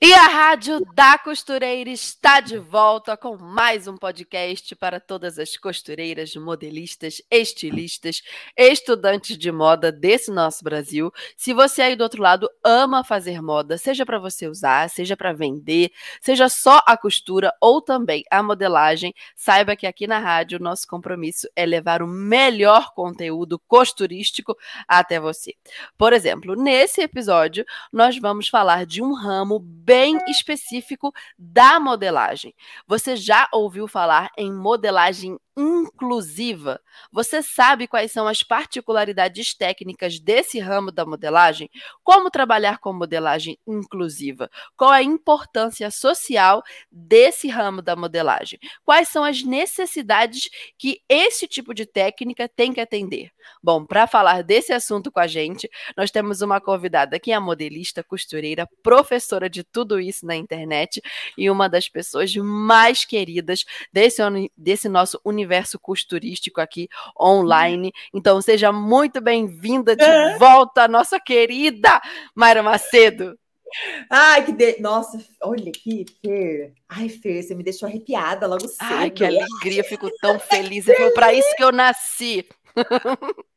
E a Rádio da Costureira está de volta com mais um podcast para todas as costureiras, modelistas, estilistas, estudantes de moda desse nosso Brasil. Se você aí do outro lado ama fazer moda, seja para você usar, seja para vender, seja só a costura ou também a modelagem, saiba que aqui na rádio nosso compromisso é levar o melhor conteúdo costurístico até você. Por exemplo, nesse episódio nós vamos falar de um ramo bem específico da modelagem. Você já ouviu falar em modelagem inclusiva. Você sabe quais são as particularidades técnicas desse ramo da modelagem? Como trabalhar com modelagem inclusiva? Qual a importância social desse ramo da modelagem? Quais são as necessidades que esse tipo de técnica tem que atender? Bom, para falar desse assunto com a gente, nós temos uma convidada que é modelista, costureira, professora de tudo isso na internet e uma das pessoas mais queridas desse, desse nosso universo universo costurístico aqui online. Então, seja muito bem-vinda de é. volta, nossa querida Mayra Macedo. Ai, que de... Nossa, olha aqui, Fer. Ai, Fer, você me deixou arrepiada logo cedo. Ai, que alegria, fico tão feliz. Foi para isso que eu nasci.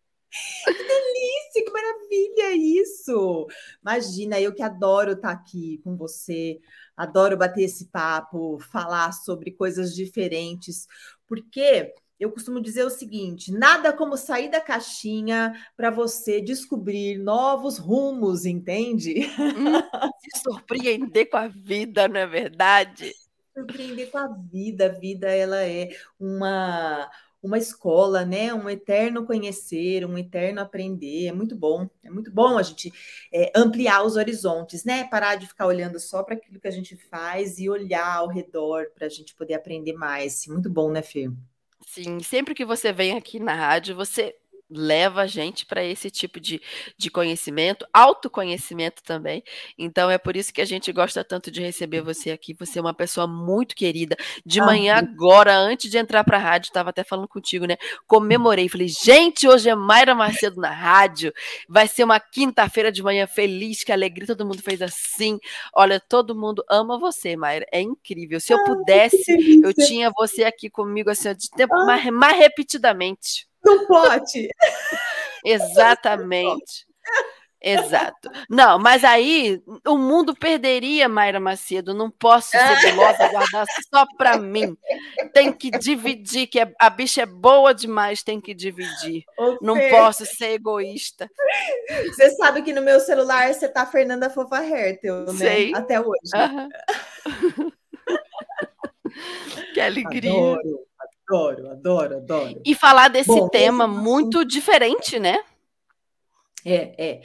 Que delícia, que maravilha isso! Imagina, eu que adoro estar aqui com você, adoro bater esse papo, falar sobre coisas diferentes, porque eu costumo dizer o seguinte: nada como sair da caixinha para você descobrir novos rumos, entende? Hum, se surpreender com a vida, não é verdade? Surpreender com a vida, a vida ela é uma uma escola, né? Um eterno conhecer, um eterno aprender. É muito bom, é muito bom a gente é, ampliar os horizontes, né? Parar de ficar olhando só para aquilo que a gente faz e olhar ao redor para a gente poder aprender mais. Muito bom, né, Fê? Sim, sempre que você vem aqui na rádio, você leva a gente para esse tipo de, de conhecimento, autoconhecimento também. Então é por isso que a gente gosta tanto de receber você aqui. Você é uma pessoa muito querida. De ah, manhã agora, antes de entrar para a rádio, estava até falando contigo, né? Comemorei, falei, gente, hoje é Mayra Macedo na rádio. Vai ser uma quinta-feira de manhã feliz, que alegria, todo mundo fez assim. Olha, todo mundo ama você, Mayra. É incrível. Se eu ah, pudesse, eu tinha você aqui comigo assim, de tempo ah. mais, mais repetidamente no pote. Exatamente. Exato. Não, mas aí o mundo perderia, Mayra Macedo. Não posso ser gulosa, guardar só para mim. Tem que dividir, que é, a bicha é boa demais, tem que dividir. Não posso ser egoísta. Você sabe que no meu celular você tá Fernanda Fofa Hertel, né? Sei. Até hoje. Uhum. que alegria. Adoro. Adoro, adoro, adoro. E falar desse Bom, tema esse... muito diferente, né? É, é.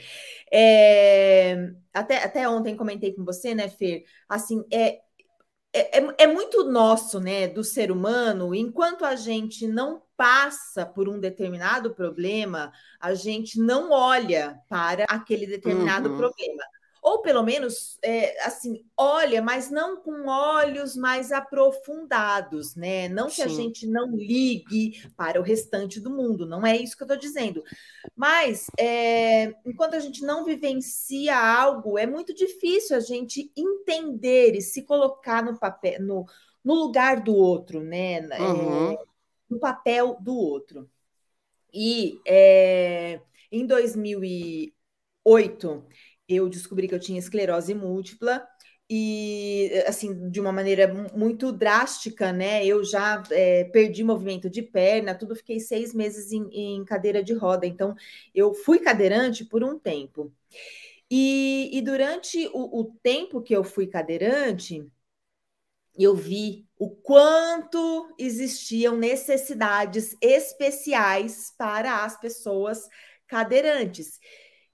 é até, até ontem comentei com você, né, Fer? Assim, é, é, é, é muito nosso, né, do ser humano, enquanto a gente não passa por um determinado problema, a gente não olha para aquele determinado uhum. problema ou pelo menos é, assim, olha, mas não com olhos mais aprofundados, né? Não que Sim. a gente não ligue para o restante do mundo, não é isso que eu estou dizendo. Mas é, enquanto a gente não vivencia algo, é muito difícil a gente entender e se colocar no papel, no, no lugar do outro, né? É, uhum. É, no papel do outro. E é, em 2008 eu descobri que eu tinha esclerose múltipla e assim de uma maneira muito drástica, né? Eu já é, perdi movimento de perna, tudo fiquei seis meses em, em, cadeira de roda. Então eu fui cadeirante por um tempo e, e durante o, o tempo que eu fui cadeirante eu vi o quanto existiam necessidades especiais para as pessoas cadeirantes.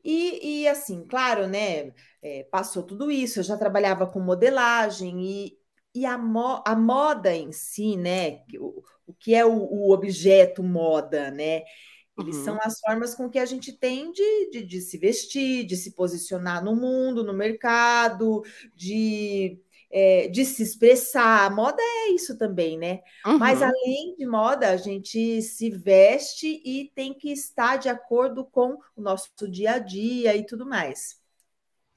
E, e assim, claro, né? É, passou tudo isso, eu já trabalhava com modelagem e, e a, mo a moda em si, né? O, o que é o, o objeto moda, né? Eles uhum. são as formas com que a gente tem de, de, de, se vestir, de se posicionar no mundo, no mercado, de, é, de se expressar. A moda é isso também, né? Uhum. Mas além de moda, a gente se veste e tem que estar de acordo com o nosso dia a dia e tudo mais.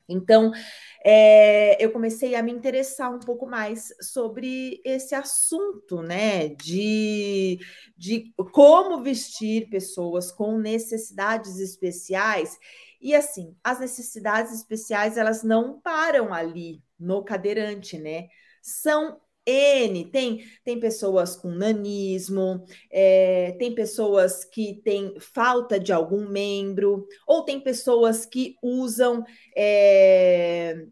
Então, é, eu comecei a me interessar um pouco mais sobre esse assunto, né? De, de como vestir pessoas com necessidades especiais. E assim, as necessidades especiais, elas não param ali no cadeirante, né? São N, tem, tem pessoas com nanismo, é, tem pessoas que têm falta de algum membro, ou tem pessoas que usam é,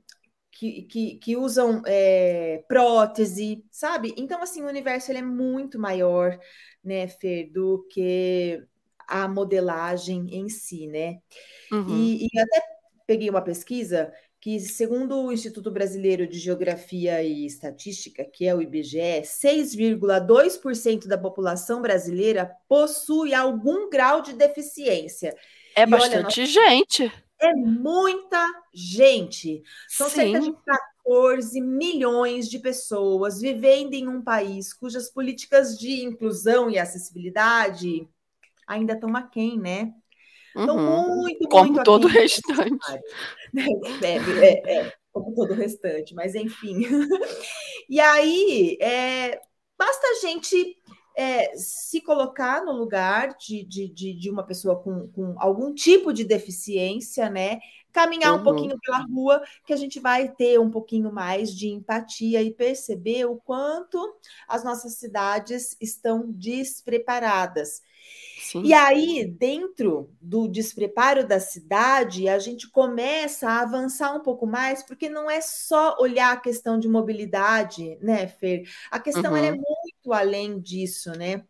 que, que, que, usam é, prótese, sabe? Então, assim, o universo ele é muito maior, né, Fer, do que a modelagem em si, né? Uhum. E, e até peguei uma pesquisa que, segundo o Instituto Brasileiro de Geografia e Estatística, que é o IBGE, 6,2% da população brasileira possui algum grau de deficiência. É e bastante olha, gente. É muita gente. São Sim. cerca de 14 milhões de pessoas vivendo em um país cujas políticas de inclusão e acessibilidade ainda estão aquém, né? Então, uhum. muito, Como muito todo o restante. É, é, é, como todo o restante, mas enfim. e aí, é, basta a gente é, se colocar no lugar de, de, de, de uma pessoa com, com, algum tipo de deficiência, né? Caminhar uhum. um pouquinho pela rua, que a gente vai ter um pouquinho mais de empatia e perceber o quanto as nossas cidades estão despreparadas. Sim. E aí, dentro do despreparo da cidade, a gente começa a avançar um pouco mais, porque não é só olhar a questão de mobilidade, né, Fer? A questão uhum. é muito além disso, né?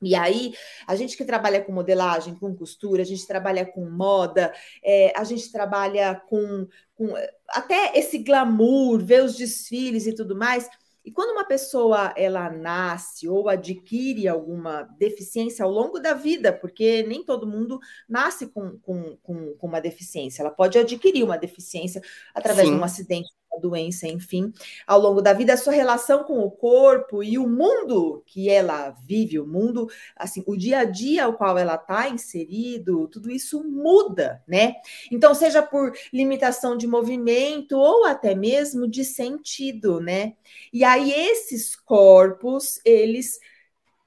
E aí, a gente que trabalha com modelagem, com costura, a gente trabalha com moda, é, a gente trabalha com, com até esse glamour, ver os desfiles e tudo mais e quando uma pessoa ela nasce ou adquire alguma deficiência ao longo da vida, porque nem todo mundo nasce com, com, com, com uma deficiência, ela pode adquirir uma deficiência através Sim. de um acidente doença, enfim, ao longo da vida, a sua relação com o corpo e o mundo que ela vive, o mundo, assim, o dia a dia ao qual ela está inserido, tudo isso muda, né? Então, seja por limitação de movimento ou até mesmo de sentido, né? E aí, esses corpos, eles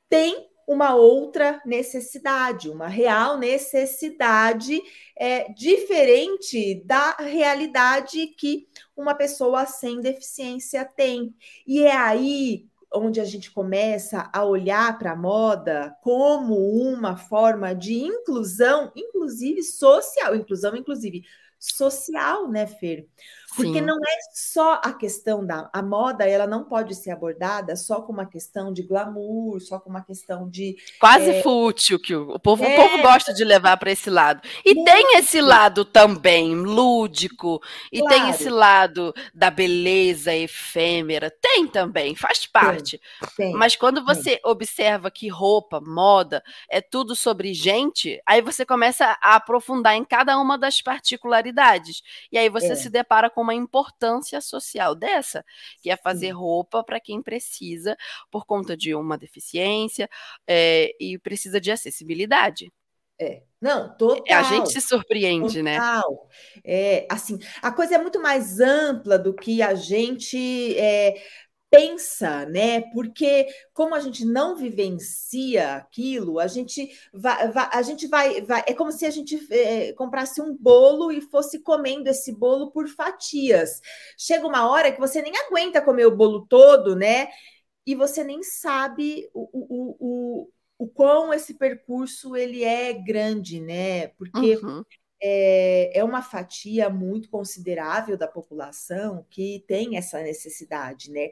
têm uma outra necessidade, uma real necessidade é, diferente da realidade que uma pessoa sem deficiência tem. E é aí onde a gente começa a olhar para a moda como uma forma de inclusão, inclusive social, inclusão, inclusive social, né, Fer? Porque Sim. não é só a questão da a moda, ela não pode ser abordada só com uma questão de glamour, só com uma questão de quase é... fútil que o, povo, é... o povo gosta de levar para esse lado. E Muito. tem esse lado também lúdico e claro. tem esse lado da beleza efêmera, tem também, faz parte. Tem. Tem. Mas quando você tem. observa que roupa, moda é tudo sobre gente, aí você começa a aprofundar em cada uma das particularidades. E aí você é. se depara com com uma importância social dessa, que é fazer roupa para quem precisa por conta de uma deficiência é, e precisa de acessibilidade. É. Não, total. A gente se surpreende, né? total. né? É, assim, a coisa é muito mais ampla do que a gente é, pensa, né? Porque como a gente não vivencia aquilo, a gente vai, vai a gente vai, vai, é como se a gente é, comprasse um bolo e fosse comendo esse bolo por fatias. Chega uma hora que você nem aguenta comer o bolo todo, né? E você nem sabe o, o, o, o quão esse percurso ele é grande, né? Porque uhum é, é uma fatia muito considerável da população que tem essa necessidade, né?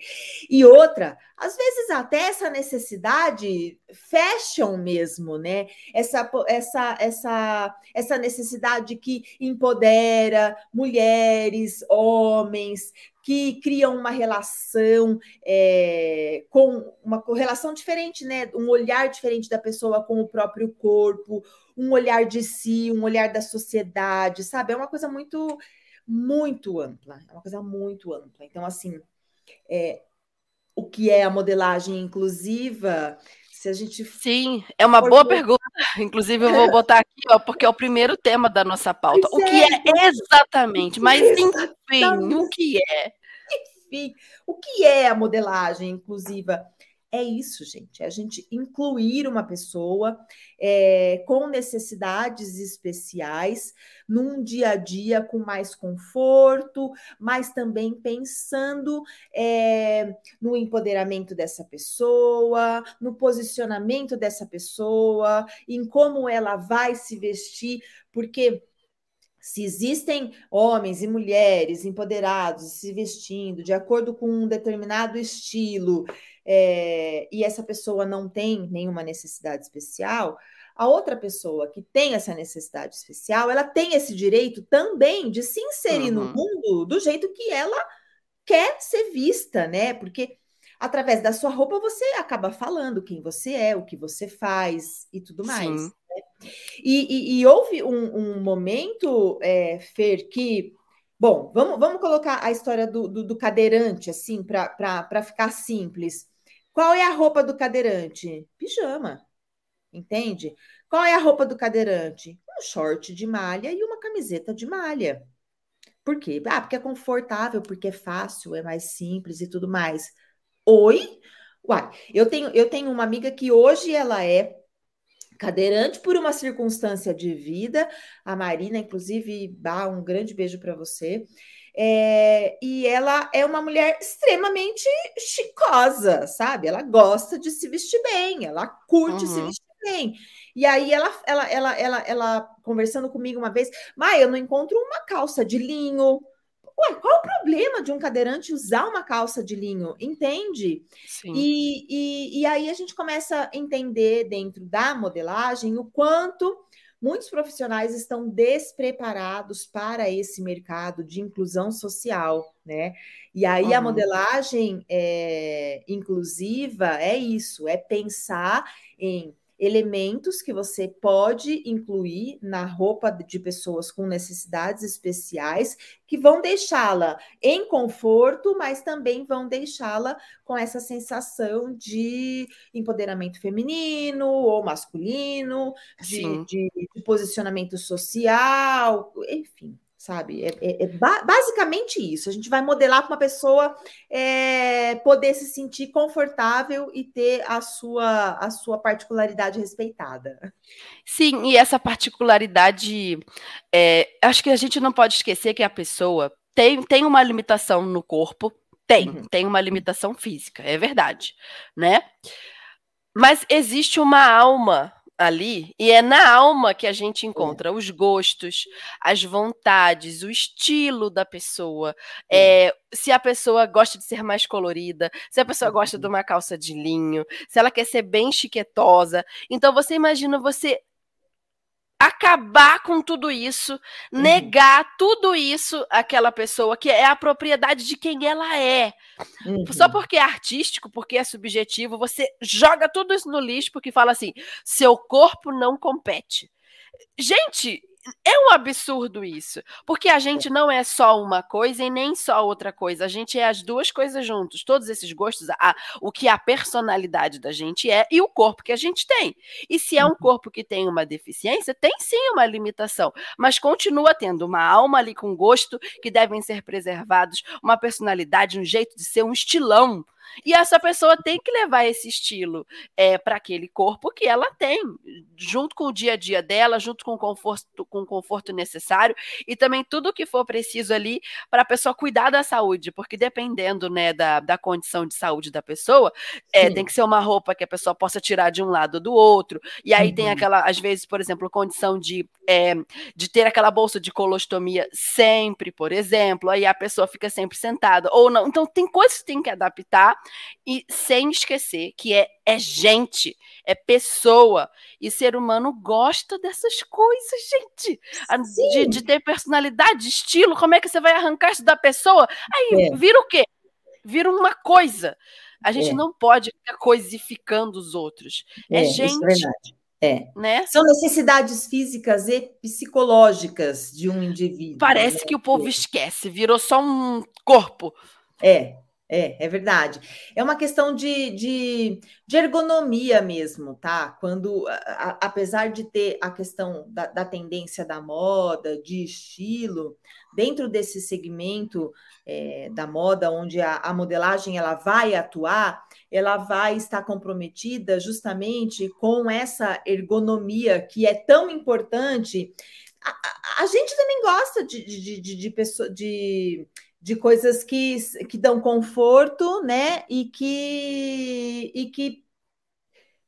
E outra, às vezes até essa necessidade fashion mesmo, né? Essa, essa, essa, essa necessidade que empodera mulheres, homens, que criam uma relação é, com uma relação diferente, né? Um olhar diferente da pessoa com o próprio corpo, um olhar de si, um olhar da sociedade, sabe? É uma coisa muito, muito ampla, é uma coisa muito ampla. Então, assim, é, o que é a modelagem inclusiva? Se a gente Sim, é uma boa pergunta. Inclusive, eu vou botar aqui, ó, porque é o primeiro tema da nossa pauta. Pois o que é, é exatamente, mas enfim, o que é? Enfim, o que é a modelagem inclusiva? É isso, gente. É a gente incluir uma pessoa é, com necessidades especiais num dia a dia com mais conforto, mas também pensando é, no empoderamento dessa pessoa, no posicionamento dessa pessoa, em como ela vai se vestir, porque se existem homens e mulheres empoderados se vestindo de acordo com um determinado estilo é, e essa pessoa não tem nenhuma necessidade especial, a outra pessoa que tem essa necessidade especial, ela tem esse direito também de se inserir uhum. no mundo do jeito que ela quer ser vista, né? Porque através da sua roupa você acaba falando quem você é, o que você faz e tudo mais. Né? E, e, e, houve um, um momento, é, Fer, que. Bom, vamos, vamos colocar a história do, do, do cadeirante, assim, para ficar simples. Qual é a roupa do cadeirante? Pijama. Entende? Qual é a roupa do cadeirante? Um short de malha e uma camiseta de malha. Por quê? Ah, porque é confortável, porque é fácil, é mais simples e tudo mais. Oi? Uai, eu tenho, eu tenho uma amiga que hoje ela é cadeirante por uma circunstância de vida. A Marina, inclusive, dá um grande beijo para você. É, e ela é uma mulher extremamente chicosa, sabe? Ela gosta de se vestir bem, ela curte uhum. se vestir bem. E aí ela, ela, ela, ela, ela conversando comigo uma vez, Maia, eu não encontro uma calça de linho. Ué, qual o problema de um cadeirante usar uma calça de linho? Entende? E, e, e aí a gente começa a entender dentro da modelagem o quanto muitos profissionais estão despreparados para esse mercado de inclusão social, né? E aí uhum. a modelagem é, inclusiva é isso, é pensar em elementos que você pode incluir na roupa de pessoas com necessidades especiais, que vão deixá-la em conforto, mas também vão deixá-la com essa sensação de empoderamento feminino ou masculino, de, de, de posicionamento social, enfim sabe? É, é, é basicamente isso. A gente vai modelar para uma pessoa é, poder se sentir confortável e ter a sua, a sua particularidade respeitada. Sim, e essa particularidade, é, acho que a gente não pode esquecer que a pessoa tem, tem uma limitação no corpo, tem, uhum. tem uma limitação física, é verdade, né? Mas existe uma alma ali, e é na alma que a gente encontra os gostos, as vontades, o estilo da pessoa. É, se a pessoa gosta de ser mais colorida, se a pessoa gosta de uhum. uma calça de linho, se ela quer ser bem chiquetosa. Então você imagina você acabar com tudo isso, uhum. negar tudo isso àquela pessoa que é a propriedade de quem ela é. Uhum. Só porque é artístico, porque é subjetivo, você joga tudo isso no lixo porque fala assim: seu corpo não compete. Gente, é um absurdo isso, porque a gente não é só uma coisa e nem só outra coisa, a gente é as duas coisas juntos, todos esses gostos, a, o que a personalidade da gente é e o corpo que a gente tem. E se é um uhum. corpo que tem uma deficiência, tem sim uma limitação, mas continua tendo uma alma ali com gosto que devem ser preservados, uma personalidade, um jeito de ser, um estilão e essa pessoa tem que levar esse estilo é, para aquele corpo que ela tem, junto com o dia a dia dela, junto com o conforto, com o conforto necessário e também tudo o que for preciso ali para a pessoa cuidar da saúde, porque dependendo né, da, da condição de saúde da pessoa, é, tem que ser uma roupa que a pessoa possa tirar de um lado do outro. E aí uhum. tem aquela, às vezes, por exemplo, condição de, é, de ter aquela bolsa de colostomia sempre, por exemplo, aí a pessoa fica sempre sentada ou não. Então tem coisas que tem que adaptar E sem esquecer que é, é gente, é pessoa. E ser humano gosta dessas coisas, gente. De, de, ter personalidade, estilo. Como é que você vai arrancar isso da pessoa? Aí é. vira o quê? Vira uma coisa. A gente é. não pode ficar coisificando os outros. É, é gente. É. Né? São necessidades físicas e psicológicas de um indivíduo. Parece né? que o povo esquece, virou só um corpo. É, é, é verdade. É uma questão de, de, de ergonomia mesmo, tá? Quando, a, apesar de ter a questão da, da tendência da moda, de estilo, dentro desse segmento é, da moda, onde a, a modelagem ela vai atuar, ela vai estar comprometida justamente com essa ergonomia que é tão importante. A, a, a gente também gosta de, de, de, de, de, de coisas que, que dão conforto, né? E que, e que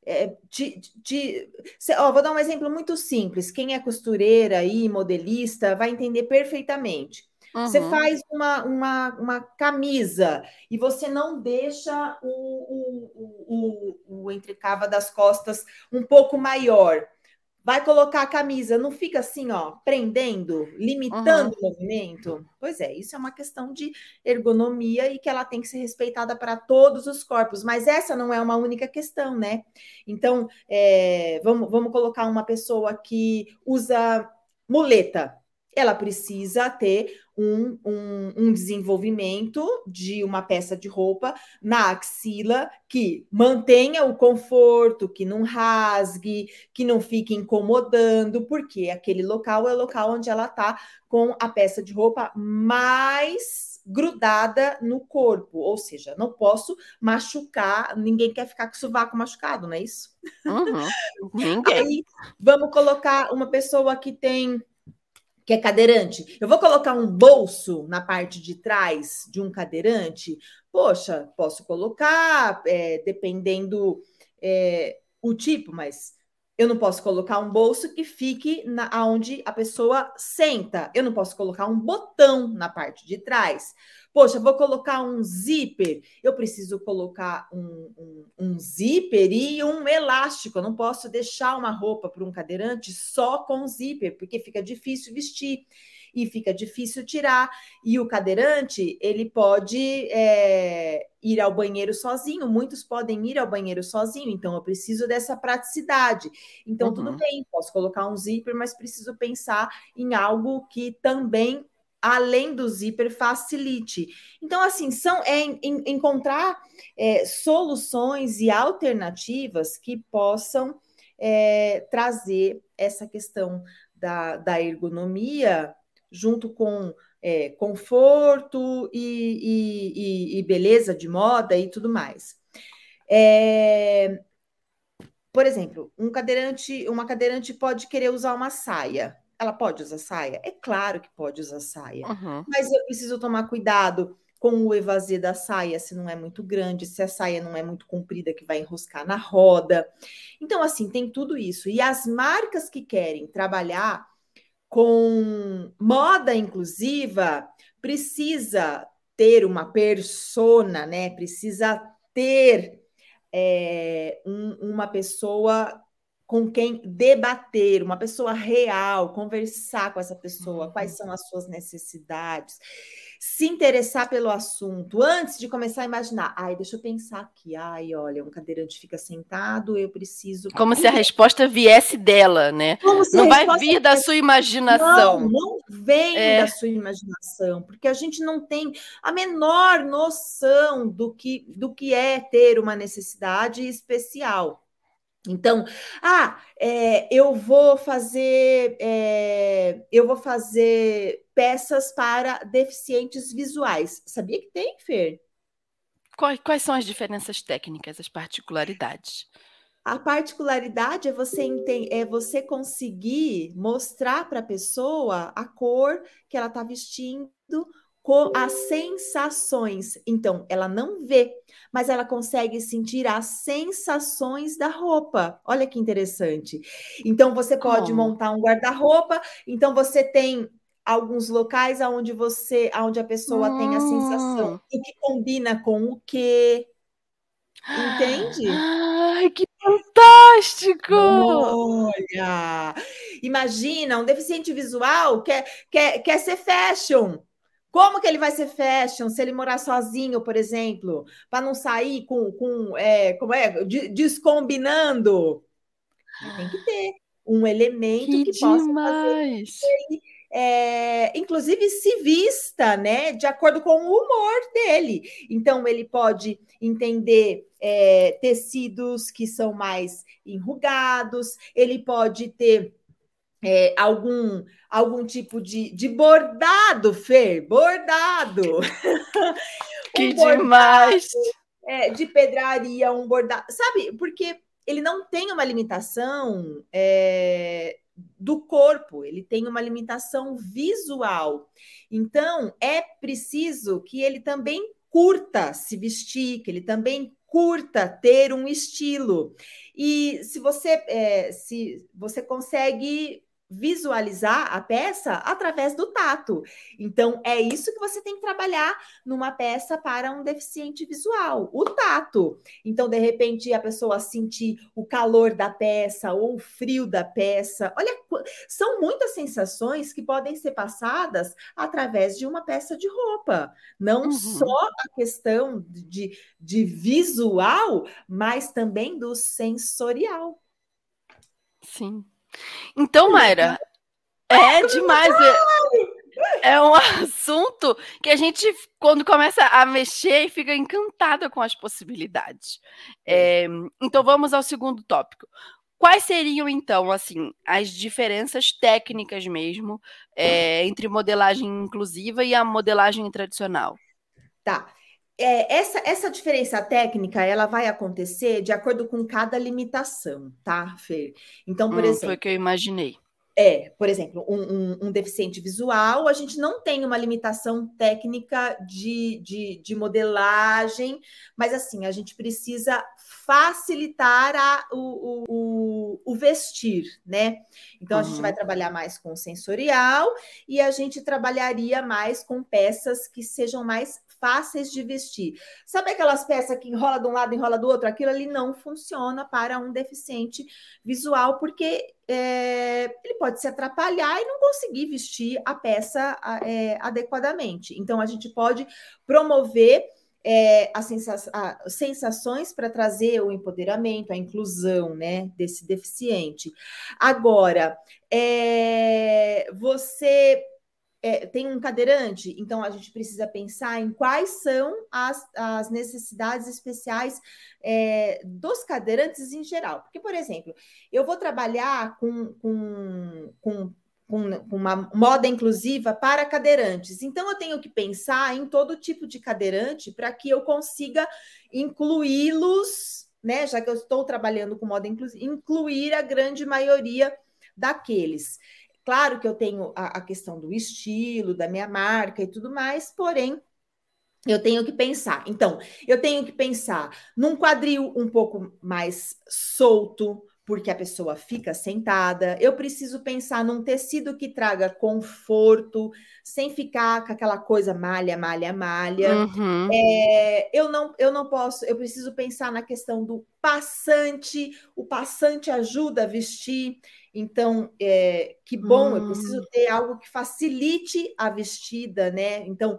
é, de, de, ó, vou dar um exemplo muito simples. Quem é costureira e modelista vai entender perfeitamente. Uhum. Você faz uma, uma, uma camisa e você não deixa o, o, o, o entrecava das costas um pouco maior. Vai colocar a camisa, não fica assim, ó, prendendo, limitando uhum. o movimento? Pois é, isso é uma questão de ergonomia e que ela tem que ser respeitada para todos os corpos, mas essa não é uma única questão, né? Então, é, vamos, vamos colocar uma pessoa que usa muleta, ela precisa ter um, um, um, desenvolvimento de uma peça de roupa na axila que mantenha o conforto, que não rasgue, que não fique incomodando, porque aquele local é o local onde ela está com a peça de roupa mais grudada no corpo, ou seja, não posso machucar, ninguém quer ficar com o sovaco machucado, não é isso? Uhum, ninguém. Aí, vamos colocar uma pessoa que tem que é cadeirante, eu vou colocar um bolso na parte de trás de um cadeirante? Poxa, posso colocar, é, dependendo é, o tipo, mas eu não posso colocar um bolso que fique na, a pessoa senta. Eu não posso colocar um botão na parte de trás. Poxa, vou colocar um zíper. Eu preciso colocar um, um, um zíper e um elástico. Eu não posso deixar uma roupa para um cadeirante só com zíper, porque fica difícil vestir e fica difícil tirar. E o cadeirante, ele pode é, ir ao banheiro sozinho, muitos podem ir ao banheiro sozinho, então eu preciso dessa praticidade. Então, uhum. tudo bem, posso colocar um zíper, mas preciso pensar em algo que também além do zíper, facilite. Então, assim, são é, em, encontrar é, soluções e alternativas que possam é, trazer essa questão da, da ergonomia junto com é, conforto e, e, e, beleza de moda e tudo mais. É, por exemplo, um cadeirante, uma cadeirante pode querer usar uma saia. Ela pode usar saia? É claro que pode usar saia, uhum. mas eu preciso tomar cuidado com o evasê da saia, se não é muito grande, se a saia não é muito comprida, que vai enroscar na roda. Então, assim, tem tudo isso. E as marcas que querem trabalhar com moda inclusiva, precisa ter uma persona, né? Precisa ter é, um, uma pessoa com quem debater, uma pessoa real, conversar com essa pessoa, uhum. quais são as suas necessidades se interessar pelo assunto antes de começar a imaginar. Ai, deixa eu pensar aqui. Ai, olha, um cadeirante fica sentado, eu preciso. Como se a resposta viesse dela, né? não vai vir da sua imaginação. Não, não vem é. da sua imaginação, porque a gente não tem a menor noção do que, do que é ter uma necessidade especial. Então, ah, é, eu vou fazer, é, eu vou fazer peças para deficientes visuais. Sabia que tem, Fer? Quais, quais são as diferenças técnicas, as particularidades? A particularidade é você é você conseguir mostrar para a pessoa a cor que ela está vestindo, as sensações. Então, ela não vê, mas ela consegue sentir as sensações da roupa. Olha que interessante. Então, você pode montar um guarda-roupa, então você tem alguns locais onde você, onde a pessoa hum. tem a sensação do que combina com o quê, Entende? Ai, que fantástico! Olha! Imagina, um deficiente visual quer, quer, quer ser fashion. Como que ele vai ser fashion se ele morar sozinho, por exemplo, para não sair com, com é, como é, descombinando? Tem que ter um elemento que, que possa fazer é, inclusive se vista, né, de acordo com o humor dele. Então ele pode entender é, tecidos que são mais enrugados, ele pode ter é, algum algum tipo de, de bordado, Fer, bordado. Que um bordado, demais! É, de pedraria, um bordado, sabe? Porque ele não tem uma limitação é, do corpo, ele tem uma limitação visual. Então, é preciso que ele também curta se vestir, que ele também curta ter um estilo. E se você é, se você consegue visualizar a peça através do tato. Então, é isso que você tem que trabalhar numa peça para um deficiente visual, o tato. Então, de repente, a pessoa sentir o calor da peça ou o frio da peça. Olha, são muitas sensações que podem ser passadas através de uma peça de roupa. Não uhum. só a questão de, de visual, mas também do sensorial. Sim. Então, Mayra, é demais. É, é um assunto que a gente, quando começa a mexer, fica encantada com as possibilidades. É, então, vamos ao segundo tópico. Quais seriam, então, assim, as diferenças técnicas mesmo é, entre modelagem inclusiva e a modelagem tradicional? Tá é, essa, essa diferença técnica ela vai acontecer de acordo com cada limitação, tá, Fer? Então, por hum, exemplo. Foi o que eu imaginei. É, por exemplo, um, um, um, deficiente visual, a gente não tem uma limitação técnica de, de, de modelagem, mas assim, a gente precisa facilitar a, o, o, o, vestir, né? Então, uhum. a gente vai uhum. trabalhar mais com sensorial e a gente trabalharia mais com peças que sejam mais fáceis de vestir. Sabe aquelas peças que enrola de um lado, enrola do outro? Aquilo ali não funciona para um deficiente visual, porque é, ele pode se atrapalhar e não conseguir vestir a peça é, adequadamente. Então, a gente pode promover é, as, sensa as sensações para trazer o empoderamento, a inclusão né, desse deficiente. Agora, é, você é, tem um cadeirante, então a gente precisa pensar em quais são as, as necessidades especiais é, dos cadeirantes em geral. Porque, por exemplo, eu vou trabalhar com, com, com com uma moda inclusiva para cadeirantes. Então, eu tenho que pensar em todo tipo de cadeirante para que eu consiga incluí-los, né? Já que eu estou trabalhando com moda inclusiva, incluir a grande maioria daqueles. Claro que eu tenho a, a questão do estilo, da minha marca e tudo mais, porém, eu tenho que pensar. Então, eu tenho que pensar num quadril um pouco mais solto, porque a pessoa fica sentada. Eu preciso pensar num tecido que traga conforto, sem ficar com aquela coisa malha, malha, malha. Uhum. É, eu, não, eu não posso, eu preciso pensar na questão do passante. O passante ajuda a vestir. Então, é, que bom, eu preciso hum. ter algo que facilite a vestida, né? Então,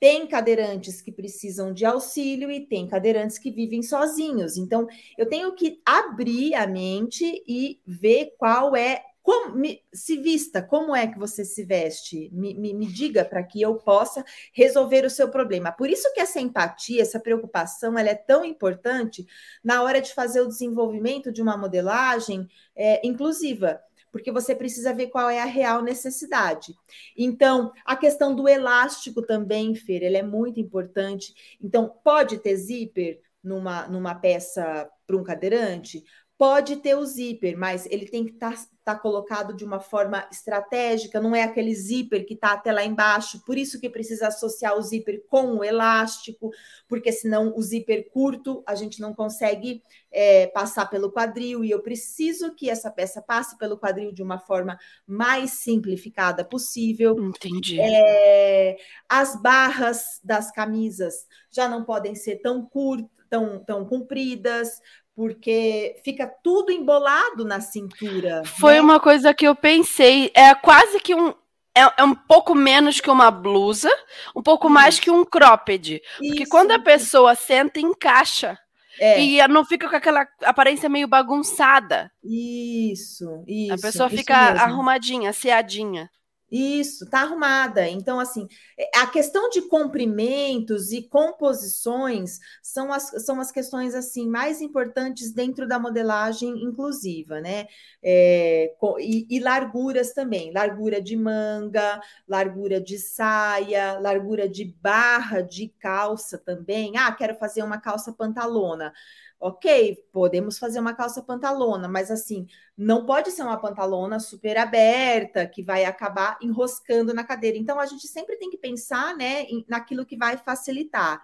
tem cadeirantes que precisam de auxílio e tem cadeirantes que vivem sozinhos. Então, eu tenho que abrir a mente e ver qual é. Como, me, se vista, como é que você se veste? Me, me, me diga para que eu possa resolver o seu problema. Por isso que essa empatia, essa preocupação, ela é tão importante na hora de fazer o desenvolvimento de uma modelagem é, inclusiva porque você precisa ver qual é a real necessidade. Então, a questão do elástico também, Fer, ele é muito importante. Então, pode ter zíper numa, numa peça para um cadeirante? Pode ter o zíper, mas ele tem que estar tá, tá colocado de uma forma estratégica, não é aquele zíper que está até lá embaixo, por isso que precisa associar o zíper com o elástico, porque senão o zíper curto a gente não consegue é, passar pelo quadril, e eu preciso que essa peça passe pelo quadril de uma forma mais simplificada possível. Entendi. É, as barras das camisas já não podem ser tão curtas tão, tão compridas, porque fica tudo embolado na cintura. Foi né? uma coisa que eu pensei, é quase que um é, é, um pouco menos que uma blusa, um pouco Isso. mais que um cropped. Porque Isso. quando a pessoa senta, encaixa. É. E não fica com aquela aparência meio bagunçada. Isso, isso. A pessoa fica arrumadinha, seadinha. Isso, tá arrumada. Então, assim, é, a questão de comprimentos e composições são as, são as questões assim mais importantes dentro da modelagem inclusiva, né? É, e, e, larguras também, largura de manga, largura de saia, largura de barra de calça também. Ah, quero fazer uma calça pantalona. Ok, podemos fazer uma calça pantalona, mas assim, não pode ser uma pantalona super aberta que vai acabar enroscando na cadeira. Então, a gente sempre tem que pensar né, naquilo que vai facilitar.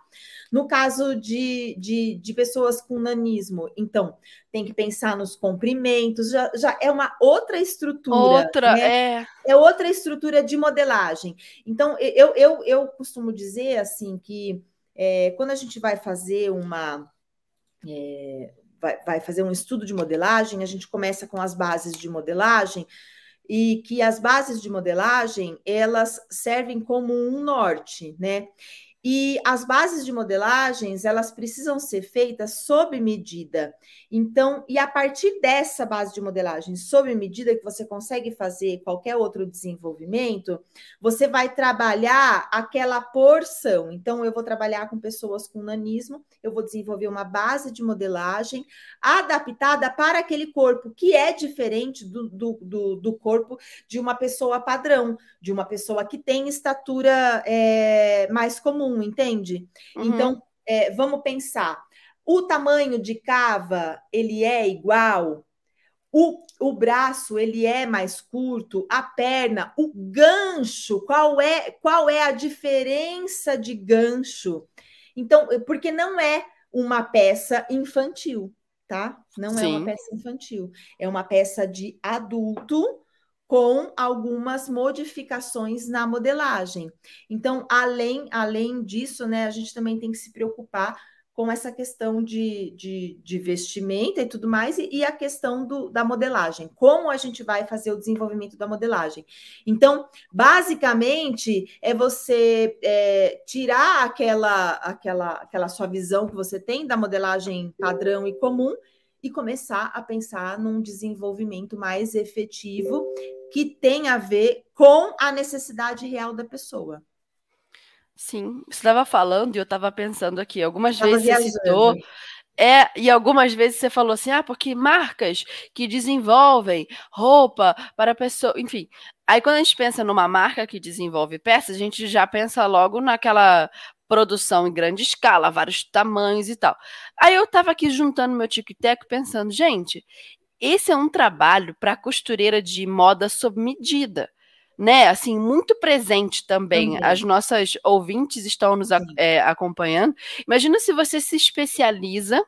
No caso de, de, de pessoas com nanismo, então, tem que pensar nos comprimentos, já, já é uma outra estrutura. Outra, né? é. É outra estrutura de modelagem. Então, eu, eu, eu costumo dizer assim que é, quando a gente vai fazer uma é, vai, vai fazer um estudo de modelagem, a gente começa com as bases de modelagem, e que as bases de modelagem elas servem como um norte, né? E as bases de modelagens, elas precisam ser feitas sob medida. Então, e a partir dessa base de modelagem sob medida que você consegue fazer qualquer outro desenvolvimento, você vai trabalhar aquela porção. Então, eu vou trabalhar com pessoas com nanismo, eu vou desenvolver uma base de modelagem adaptada para aquele corpo que é diferente do, do, do, do corpo de uma pessoa padrão, de uma pessoa que tem estatura é, mais comum comum, entende? Uhum. Então, é, vamos pensar. O tamanho de cava, ele é igual? O, o braço, ele é mais curto? A perna, o gancho, qual é, qual é a diferença de gancho? Então, porque não é uma peça infantil, tá? Não Sim. é uma peça infantil. É uma peça de adulto com algumas modificações na modelagem. Então, além, além disso, né, a gente também tem que se preocupar com essa questão de, de, de vestimenta e tudo mais, e, e a questão do, da modelagem, como a gente vai fazer o desenvolvimento da modelagem. Então, basicamente, é você é, tirar aquela, aquela, aquela sua visão que você tem da modelagem padrão e comum e começar a pensar num desenvolvimento mais efetivo que tem a ver com a necessidade real da pessoa. Sim, você estava falando e eu estava pensando aqui, algumas vezes você citou. É, e algumas vezes você falou assim, ah, porque marcas que desenvolvem roupa para pessoa, enfim. Aí quando a gente pensa numa marca que desenvolve peças, a gente já pensa logo naquela produção em grande escala, vários tamanhos e tal. Aí eu estava aqui juntando meu tic-tac pensando, gente, esse é um trabalho para costureira de moda sob medida, né? Assim, muito presente também. As nossas ouvintes estão nos é, acompanhando. Imagina se você se especializa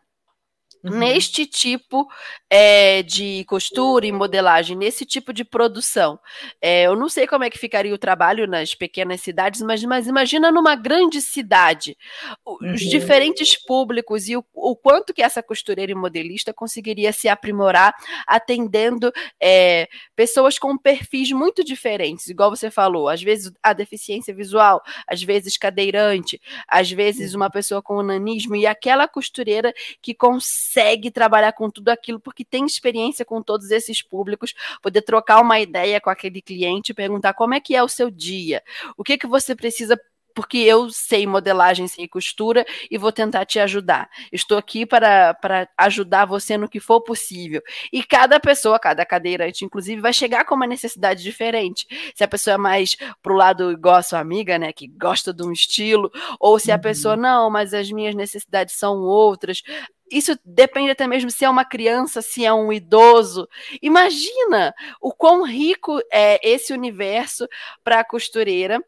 Uhum. neste tipo é, de costura e modelagem, nesse tipo de produção. É, eu não sei como é que ficaria o trabalho nas pequenas cidades, mas, mas imagina numa grande cidade, os uhum. diferentes públicos e o, o, quanto que essa costureira e modelista conseguiria se aprimorar atendendo é, pessoas com perfis muito diferentes, igual você falou, às vezes a deficiência visual, às vezes cadeirante, às vezes uma pessoa com onanismo, e aquela costureira que consegue consegue trabalhar com tudo aquilo porque tem experiência com todos esses públicos, poder trocar uma ideia com aquele cliente, perguntar como é que é o seu dia, o que que você precisa porque eu sei modelagem, sei costura e vou tentar te ajudar. Estou aqui para, para ajudar você no que for possível. E cada pessoa, cada cadeirante, inclusive, vai chegar com uma necessidade diferente. Se a pessoa é mais pro lado igual a sua amiga, né, que gosta de um estilo, ou se a pessoa, uhum. não, mas as minhas necessidades são outras isso depende até mesmo se é uma criança, se é um idoso. Imagina o quão rico é esse universo para a costureira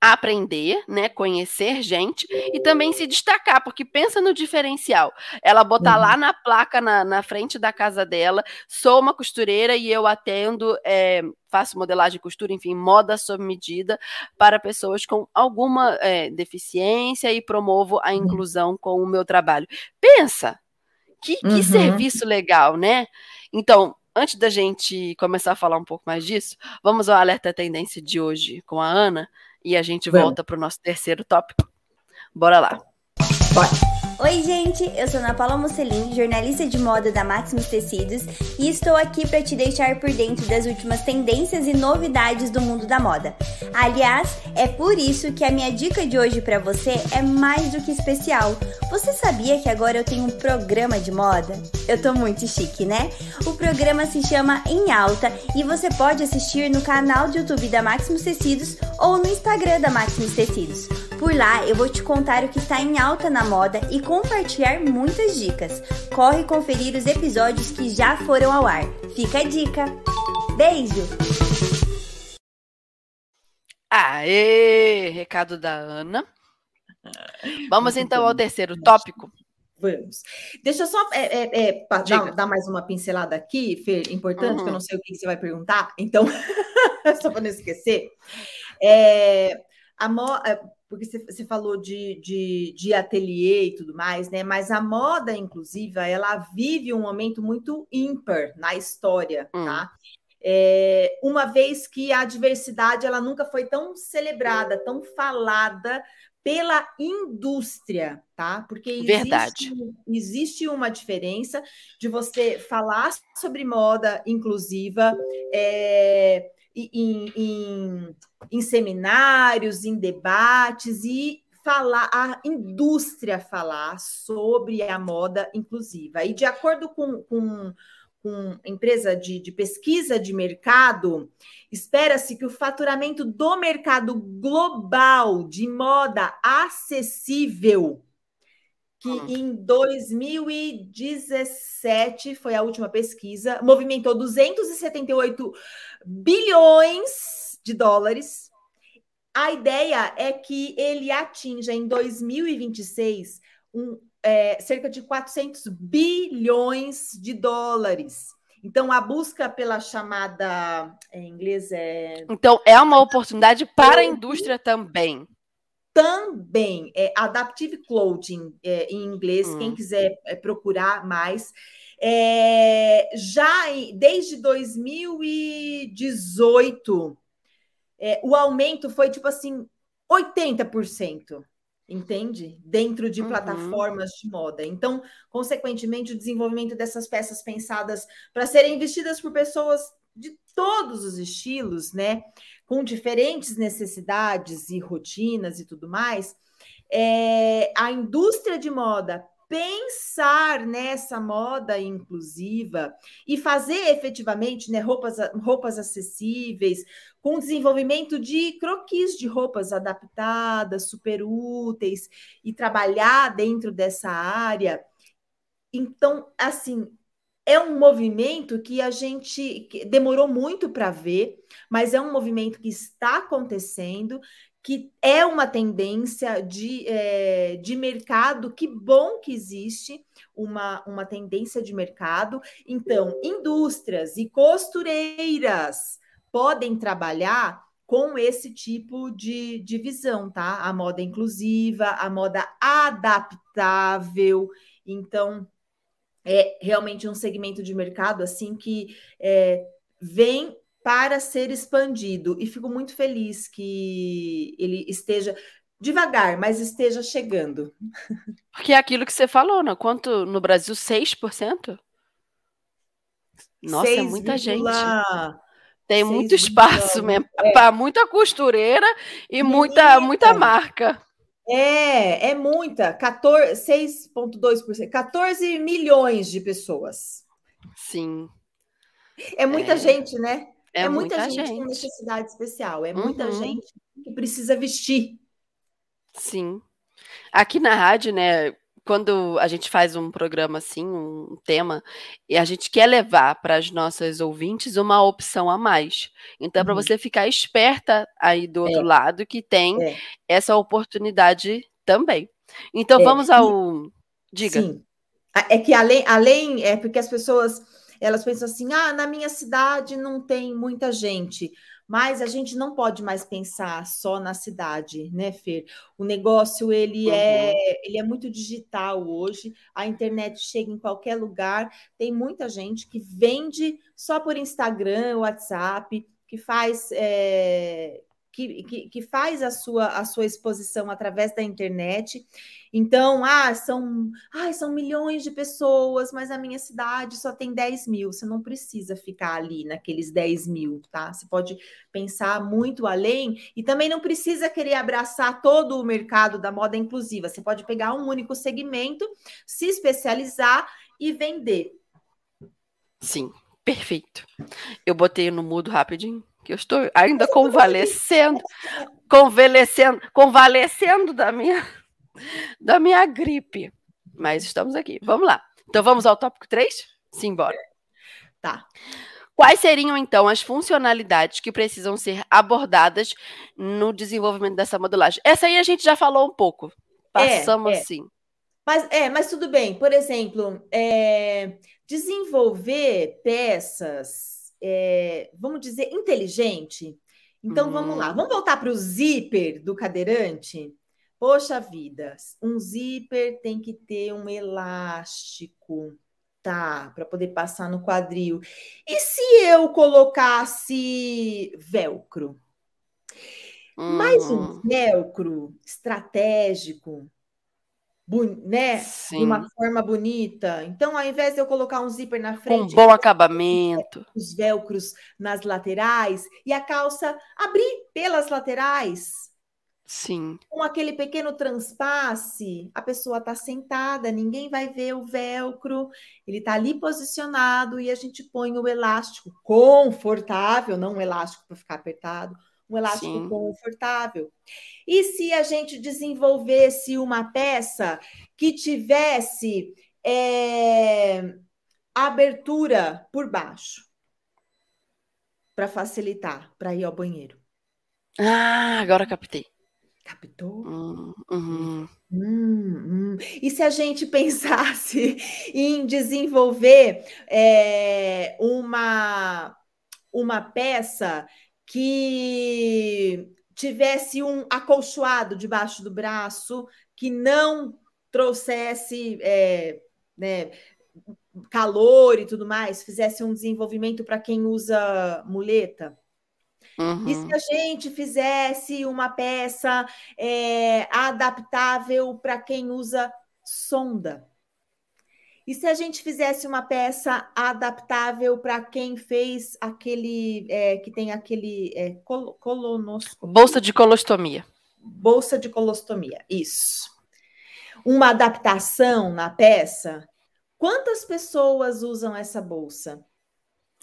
aprender, né, conhecer gente e também se destacar, porque pensa no diferencial. Ela botar uhum. lá na placa na, na, frente da casa dela, sou uma costureira e eu atendo, é, faço modelagem de costura, enfim, moda sob medida para pessoas com alguma é, deficiência e promovo a inclusão com o meu trabalho. Pensa, que, que uhum. serviço legal, né? Então, antes da gente começar a falar um pouco mais disso, vamos ao alerta tendência de hoje com a Ana e a gente vamos. volta para o nosso terceiro tópico. Bora lá. Bora. Oi, gente, eu sou Ana Paula Mussolini, jornalista de moda da Maximus Tecidos, e estou aqui para te deixar por dentro das últimas tendências e novidades do mundo da moda. Aliás, é por isso que a minha dica de hoje para você é mais do que especial. Você sabia que agora eu tenho um programa de moda? Eu tô muito chique, né? O programa se chama Em Alta e você pode assistir no canal do YouTube da Maximus Tecidos ou no Instagram da Maximus Tecidos. Por lá eu vou te contar o que está em alta na moda e compartilhar muitas dicas. Corre conferir os episódios que já foram ao ar. Fica a dica. Beijo! Aê! Recado da Ana. Vamos então ao terceiro tópico. Vamos. Deixa eu só é, é, é, dar, dar, mais uma pincelada aqui, Fer, importante, uhum. que eu uhum. não sei o que você vai perguntar, então, só para não esquecer. É, a mo é, porque você falou de, de, de ateliê e tudo mais, né? Mas a moda inclusiva, ela vive um momento muito ímpar na história, hum. tá? É, uma vez que a diversidade ela nunca foi tão celebrada, tão falada pela indústria, tá? Porque existe, Verdade. existe uma diferença de você falar sobre moda inclusiva, é, em, em, em seminários, em debates e falar, a indústria falar sobre a moda inclusiva. E de acordo com, com, com empresa de, de pesquisa de mercado, espera-se que o faturamento do mercado global de moda acessível que hum. em 2017 foi a última pesquisa, movimentou 278 bilhões de dólares. A ideia é que ele atinja em 2026 um, é, cerca de 400 bilhões de dólares. Então, a busca pela chamada, em inglês é. Então, é uma oportunidade para a indústria também também é Adaptive Clothing é, em inglês, hum. quem quiser é, procurar mais. É, já em, desde 2018, é, o aumento foi tipo assim, 80%, entende? Dentro de uhum. plataformas de moda. Então, consequentemente, o desenvolvimento dessas peças pensadas para serem vestidas por pessoas de todos os estilos, né? Com diferentes necessidades e rotinas e tudo mais, é, a indústria de moda pensar nessa moda inclusiva e fazer efetivamente né, roupas, roupas acessíveis, com desenvolvimento de croquis de roupas adaptadas, super úteis, e trabalhar dentro dessa área. Então, assim, é um movimento que a gente demorou muito para ver, mas é um movimento que está acontecendo, que é uma tendência de, é, de mercado. Que bom que existe uma, uma tendência de mercado. Então, indústrias e costureiras podem trabalhar com esse tipo de, de visão, tá? A moda inclusiva, a moda adaptável. Então, é realmente um segmento de mercado assim que é, vem para ser expandido e fico muito feliz que ele esteja devagar, mas esteja chegando. Porque é aquilo que você falou, né? Quanto no Brasil 6%? Nossa, 6, é muita gente. Tem muito espaço mesmo é. para muita costureira e muita muita marca. É, é muita. 6,2%. 14 milhões de pessoas. Sim. É muita é, gente, né? É, é muita, muita gente, com necessidade especial. É muita uhum. gente que precisa vestir. Sim. Aqui na rádio, né? quando a gente faz um programa assim, um tema, e a gente quer levar para as nossas ouvintes uma opção a mais. Então, é para Uhum. você ficar esperta aí do outro É. lado que tem É. essa oportunidade também. Então, É, vamos ao. Diga. Sim. É que além, além, é porque as pessoas elas pensam assim: ah, na minha cidade não tem muita gente. Mas a gente não pode mais pensar só na cidade, né, Fer? O negócio ele Uhum. é ele é muito digital hoje. A internet chega em qualquer lugar. Tem muita gente que vende só por Instagram, WhatsApp, que faz é, que, que, que faz a sua, a sua exposição através da internet. Então, ah, são, ah, são milhões de pessoas, mas a minha cidade só tem 10 mil. Você não precisa ficar ali naqueles 10 mil, tá? Você pode pensar muito além e também não precisa querer abraçar todo o mercado da moda inclusiva. Você pode pegar um único segmento, se especializar e vender. Sim, perfeito. Eu botei no mudo rapidinho, que eu estou ainda convalescendo, convalescendo, convalescendo da minha, da minha gripe. Mas estamos aqui. Vamos lá. Então vamos ao tópico 3? Simbora. Tá. Quais seriam, então, as funcionalidades que precisam ser abordadas no desenvolvimento dessa modelagem? Essa aí a gente já falou um pouco. Passamos é. assim. Mas é, mas tudo bem. Por exemplo, é, desenvolver peças, é, vamos dizer, inteligente. Então, vamos lá. Hum. Vamos voltar para o zíper do cadeirante? Poxa vida, um zíper tem que ter um elástico, tá? Para poder passar no quadril. E se eu colocasse velcro? Mais um Hum, velcro estratégico, né? De sim. uma forma bonita. Então, ao invés de eu colocar um zíper na frente, bom acabamento. os velcros nas laterais e a calça abrir pelas laterais, Sim. com aquele pequeno transpasse, a pessoa está sentada, ninguém vai ver o velcro, ele está ali posicionado e a gente põe o elástico confortável, não um elástico para ficar apertado, um elástico Sim. confortável. E se a gente desenvolvesse uma peça que tivesse é, abertura por baixo, para facilitar, para ir ao banheiro. Ah, agora captei. Captou? Hum, uhum. Hum, hum. E se a gente pensasse em desenvolver é, uma, uma peça que tivesse um acolchoado debaixo do braço, que não trouxesse é, né, calor e tudo mais, fizesse um desenvolvimento para quem usa muleta? E Uhum. se a gente fizesse uma peça é, adaptável para quem usa sonda? E se a gente fizesse uma peça adaptável para quem fez aquele é, que tem aquele é, col colonoscopia? Bolsa de colostomia. Bolsa de colostomia, isso. Uma adaptação na peça. Quantas pessoas usam essa bolsa?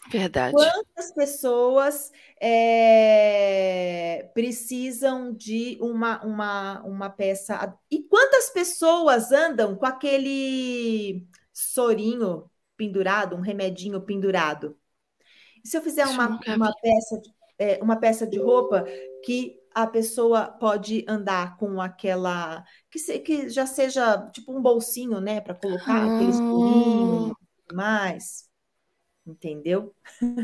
Verdade. Quantas pessoas é, precisam de uma, uma, uma peça? E quantas pessoas andam com aquele sorinho pendurado, um remedinho pendurado? E se eu fizer uma, uma peça, de- é, uma peça de roupa que a pessoa pode andar com aquela que, se- que já seja tipo um bolsinho, né, para colocar aquele sorinho e tudo mais, entendeu?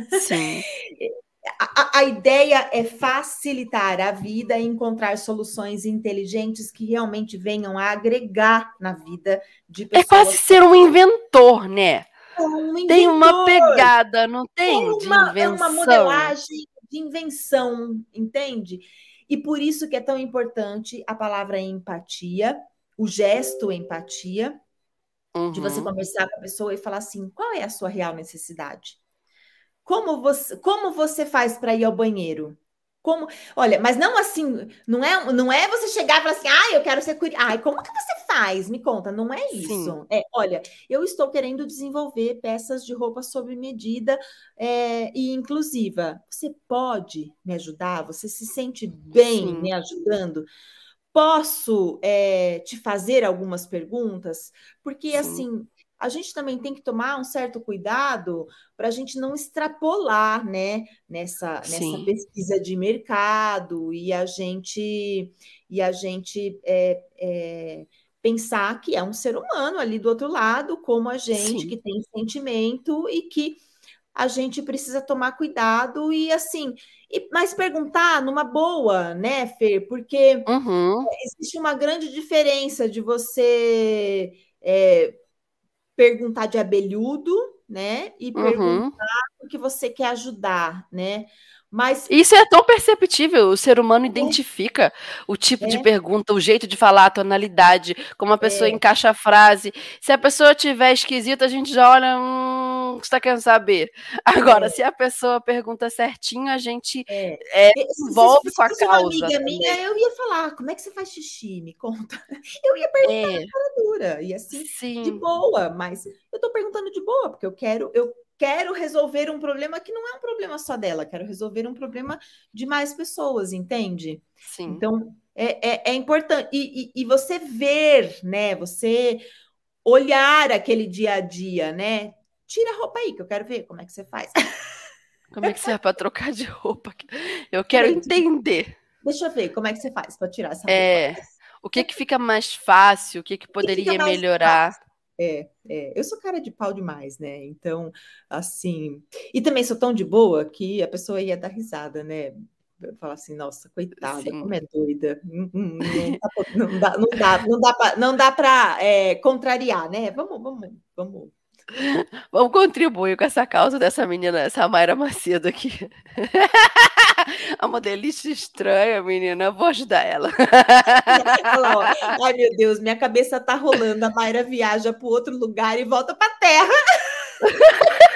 Sim. A, a- ideia é facilitar a vida e encontrar soluções inteligentes que realmente venham a agregar na vida de É pessoas. quase ser um inventor, né? um Tem uma inventor, pegada, não é tem? De uma, é invenção. uma modelagem de invenção, entende? E por isso que é tão importante a palavra empatia, o gesto empatia, de você Uhum. conversar com a pessoa e falar assim: qual é a sua real necessidade? Como você, como você faz para ir ao banheiro? Como, olha, mas não assim, não é, não é você chegar e falar assim, ah, eu quero ser curiosa. Ai, como que você faz? Me conta, não é isso. Sim. É, olha, eu estou querendo desenvolver peças de roupa sob medida é, e inclusiva. Você pode me ajudar? Você se sente bem Sim. me ajudando? posso é, te fazer algumas perguntas? Porque, Sim. assim, a gente também tem que tomar um certo cuidado para a gente não extrapolar, né, nessa, nessa pesquisa de mercado e a gente e a gente é, é, pensar que é um ser humano ali do outro lado, como a gente, Sim. que tem sentimento e que a gente precisa tomar cuidado e assim, e, mas perguntar numa boa, né, Fer? Porque uhum. existe uma grande diferença de você é, perguntar de abelhudo, né? E uhum. perguntar o que você quer ajudar, né? Mas isso é tão perceptível, o ser humano é. identifica o tipo é. de pergunta, o jeito de falar, a tonalidade, como a pessoa é. encaixa a frase. Se a pessoa tiver esquisita, a gente já olha, hum, você está querendo saber. Agora, é. se a pessoa pergunta certinho, a gente é. é envolve se, com a causa. Uma amiga minha, eu ia falar, como é que você faz xixi? Me conta. Eu ia perguntar é. cara dura, e assim, Sim. de boa, mas eu estou perguntando de boa, porque eu quero, eu quero resolver um problema que não é um problema só dela, quero resolver um problema de mais pessoas, entende? Sim. Então, é, é, é importante. E, e, e, você ver, né? Você olhar aquele dia a dia, né? Tira a roupa aí, que eu quero ver como é que você faz. Como é que você é para trocar de roupa? Eu quero entender. Deixa eu ver como é que você faz para tirar essa é, roupa. É, o que que fica mais fácil? O que que poderia que melhorar? Fácil? É, é, eu sou cara de pau demais, né? Então, assim. E também sou tão de boa que a pessoa ia dar risada, né? Falar assim, nossa, coitada, Sim. como é doida. Não, não, dá, não dá, não dá, pra, não dá para é, contrariar, né? Vamos, vamos, vamos. Vamos contribuir com essa causa dessa menina, essa Mayra Macedo aqui. a modelista estranha, menina. vou ajudar ela. Ai, meu Deus, minha cabeça tá rolando. A Mayra viaja para outro lugar e volta para terra.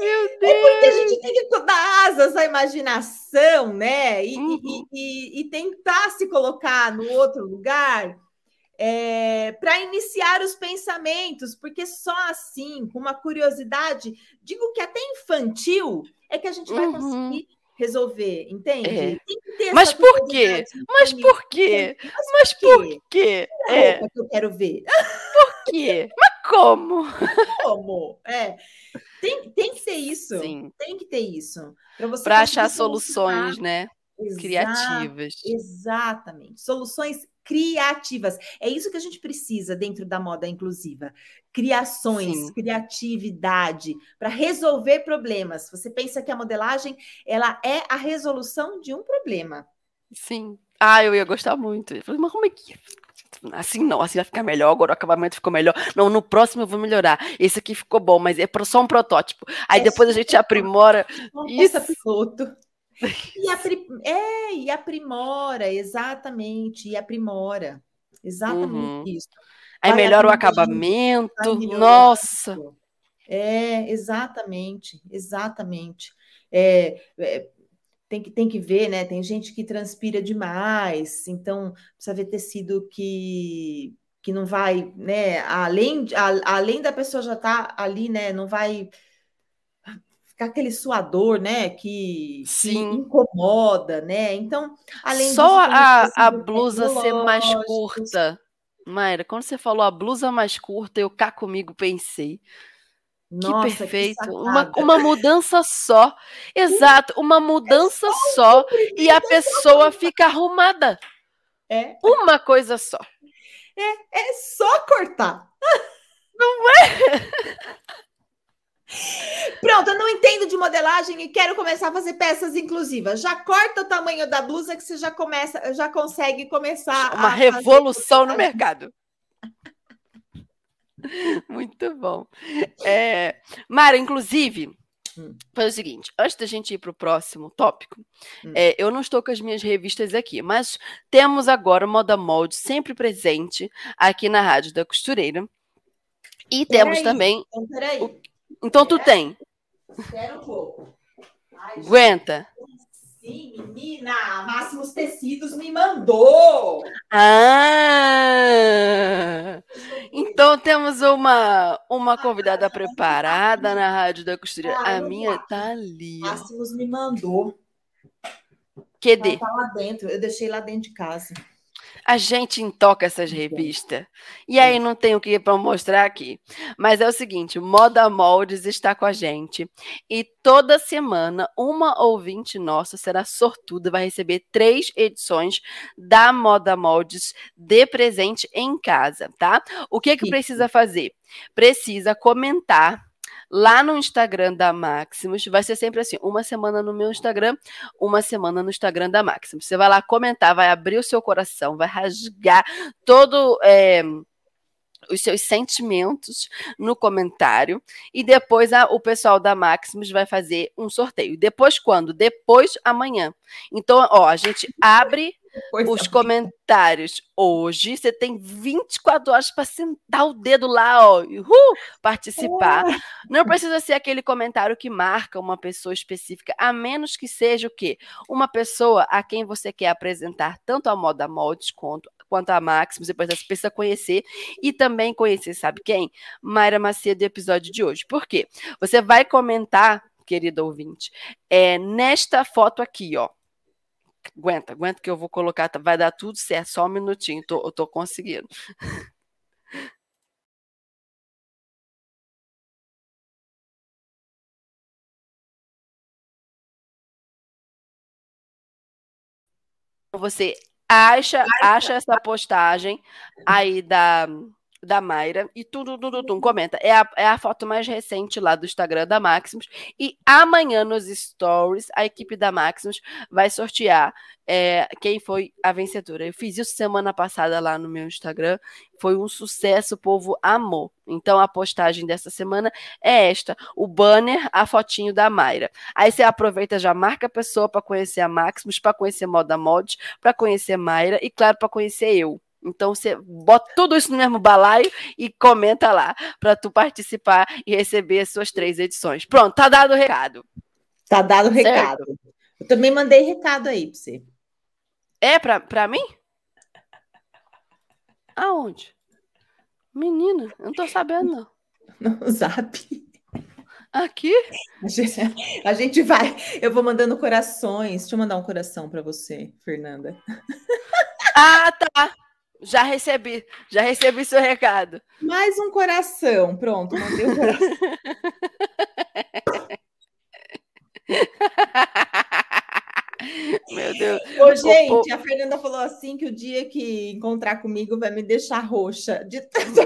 Meu Deus! É porque a gente tem que dar asas à imaginação, né? E, uhum. e, e, e tentar se colocar no outro lugar é, para iniciar os pensamentos, porque só assim, com uma curiosidade, digo que até infantil, é que a gente vai uhum. conseguir resolver, entende? É. Mas por quê? Mas por quê? Mas por quê? É, é. que eu quero ver. Por quê? Mas como? Como? É. Tem, tem que ter isso. Sim. Tem que ter isso. Para achar soluções, né? Exa Criativas. Exatamente. Soluções criativas. É isso que a gente precisa dentro da moda inclusiva. Criações, Sim. criatividade para resolver problemas. Você pensa que a modelagem ela é a resolução de um problema. Sim. Ah, eu ia gostar muito. Eu falei, mas como é que assim não, assim vai ficar melhor, agora o acabamento ficou melhor. Não, no próximo eu vou melhorar. Esse aqui ficou bom, mas é só um protótipo. Aí é depois a gente aprimora. Isso. piloto. E, apri... é, e aprimora, exatamente, e aprimora. Exatamente uhum. isso. Aí vai melhora o acabamento, nossa. É, exatamente, exatamente. É, é, tem, que, tem que ver, né? Tem gente que transpira demais, então precisa ver tecido que, que não vai, né? Além, a, além da pessoa já estar tá ali, né? Não vai aquele suador, né, que, que, incomoda, né? Então, além Só disso, a, a blusa ser mais curta. Mayra, quando você falou a blusa mais curta, eu cá comigo pensei. Nossa, que perfeito. Que uma, uma mudança só. Exato, uma mudança é só, só e a pessoa fica arrumada. É. Uma coisa só. É, é só cortar. Não é? Pronto, eu não entendo de modelagem e quero começar a fazer peças inclusivas. Já corta o tamanho da blusa que você já começa, já consegue começar uma revolução no mercado. Muito bom. É, Mara, inclusive, hum. foi o seguinte: antes da gente ir para o próximo tópico, hum. é, eu não estou com as minhas revistas aqui, mas temos agora o Moda Molde sempre presente aqui na Rádio da Costureira. E temos também. Então, peraí. Então tu tem. Espera um pouco. Ai, Aguenta. Sim, menina, Máximos Tecidos me mandou. Ah! Então temos uma uma convidada preparada na Rádio da Costureira. Ah, a minha tá ali. Máximos me mandou. QD. Tá lá dentro, eu deixei lá dentro de casa. A gente intoca essas revistas. E aí não tem o que para mostrar aqui. Mas é o seguinte, Moda Moldes está com a gente. E toda semana, uma ouvinte nossa será sortuda, vai receber três edições da Moda Moldes de presente em casa, tá? O que que precisa fazer? Precisa comentar lá no Instagram da Maximus. Vai ser sempre assim: uma semana no meu Instagram, uma semana no Instagram da Maximus. Você vai lá comentar, vai abrir o seu coração, vai rasgar todo. É, os seus sentimentos no comentário e depois a, o pessoal da Maximus vai fazer um sorteio. Depois quando? Depois amanhã. Então, ó, a gente abre Pois os comentários. Hoje você tem 24 horas para sentar o dedo lá, ó, e uh, participar. Não precisa ser aquele comentário que marca uma pessoa específica, a menos que seja o quê? Uma pessoa a quem você quer apresentar tanto a moda moldes quanto quanto a Maximus, depois você precisa conhecer e também conhecer, sabe quem? Mayra Macedo, episódio de hoje. Por quê? Você vai comentar, querido ouvinte, é, nesta foto aqui, ó aguenta, aguenta que eu vou colocar, tá, vai dar tudo certo, só um minutinho, tô, eu tô conseguindo. Você acha, acha essa postagem aí da da Mayra e tudo, tudo, tudo, comenta. É a, é a foto mais recente lá do Instagram da Maximus. E amanhã nos stories, a equipe da Maximus vai sortear é, quem foi a vencedora. Eu fiz isso semana passada lá no meu Instagram. Foi um sucesso, o povo amou. Então a postagem dessa semana é esta: o banner, a fotinho da Mayra. Aí você aproveita, já marca a pessoa para conhecer a Maximus, para conhecer Moda Mod, para conhecer Mayra e, claro, para conhecer eu. Então você bota tudo isso no mesmo balaio e comenta lá para tu participar e receber as suas três edições. Pronto, tá dado o recado. Tá dado o recado. Eu também mandei recado aí para você. É para mim? Aonde? Menina, eu não tô sabendo não. No Zap. Aqui? A gente, a gente vai. Eu vou mandando corações. Deixa eu mandar um coração para você, Fernanda. Ah, tá. Já recebi, já recebi seu recado. Mais um coração, pronto, mandei o um coração. Meu Deus. Ô, gente, a Fernanda falou assim que o dia que encontrar comigo vai me deixar roxa de tanto.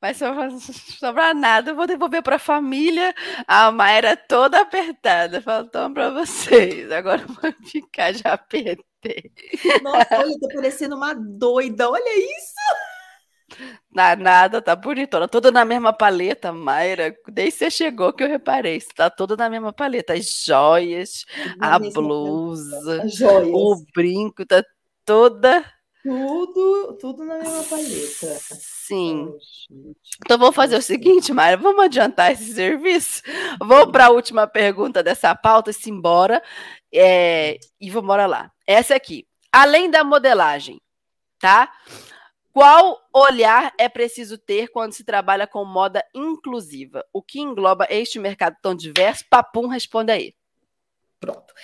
Vai sobrar nada, eu vou devolver para a família. A Mayra toda apertada. Faltou para vocês. Agora vou ficar já apertada. Nossa, olha, tá parecendo uma doida, olha isso! Nada, nada, tá bonitona, toda na mesma paleta, Mayra. Desde que você chegou que eu reparei, tá toda na mesma paleta. As joias, a blusa, o brinco, tá toda. Tudo, tudo na mesma paleta. Sim. Oh, então vou fazer o seguinte, Mayra, vamos adiantar esse serviço. Vou para a última pergunta dessa pauta, se embora, é, e vamos lá. Essa aqui. Além da modelagem, tá? Qual olhar é preciso ter quando se trabalha com moda inclusiva? O que engloba este mercado tão diverso? Papum responde aí. Pronto.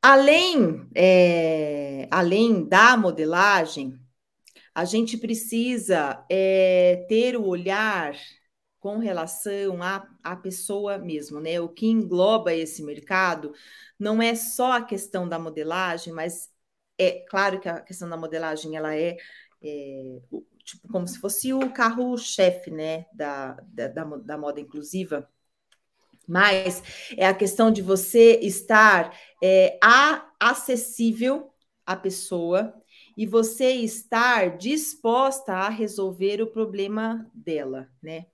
Além, é, além da modelagem, a gente precisa é, ter o olhar com relação à, à pessoa mesmo, né? O que engloba esse mercado não é só a questão da modelagem, mas é claro que a questão da modelagem ela é, é tipo como se fosse o carro-chefe, né, da, da, da moda inclusiva. Mas é a questão de você estar é, a, acessível à pessoa e você estar disposta a resolver o problema dela, né?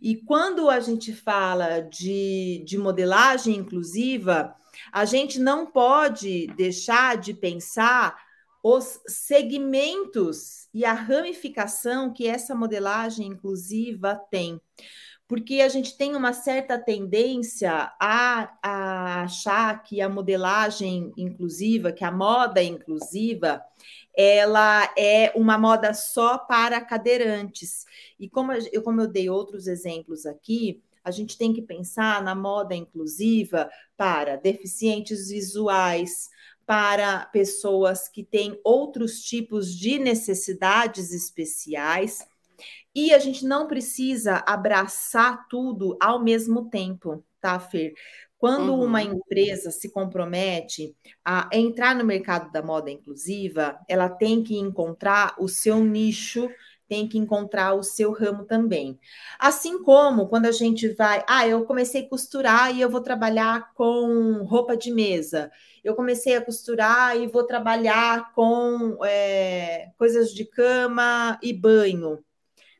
E quando a gente fala de, de modelagem inclusiva, a gente não pode deixar de pensar os segmentos e a ramificação que essa modelagem inclusiva tem. Porque a gente tem uma certa tendência a, a achar que a modelagem inclusiva, que a moda inclusiva, ela é uma moda só para cadeirantes. E como eu, como eu dei outros exemplos aqui, a gente tem que pensar na moda inclusiva para deficientes visuais, para pessoas que têm outros tipos de necessidades especiais. E a gente não precisa abraçar tudo ao mesmo tempo, tá, Fer? Quando uhum. uma empresa se compromete a entrar no mercado da moda inclusiva, ela tem que encontrar o seu nicho, tem que encontrar o seu ramo também. Assim como quando a gente vai, ah, eu comecei a costurar e eu vou trabalhar com roupa de mesa. Eu comecei a costurar e vou trabalhar com é, coisas de cama e banho.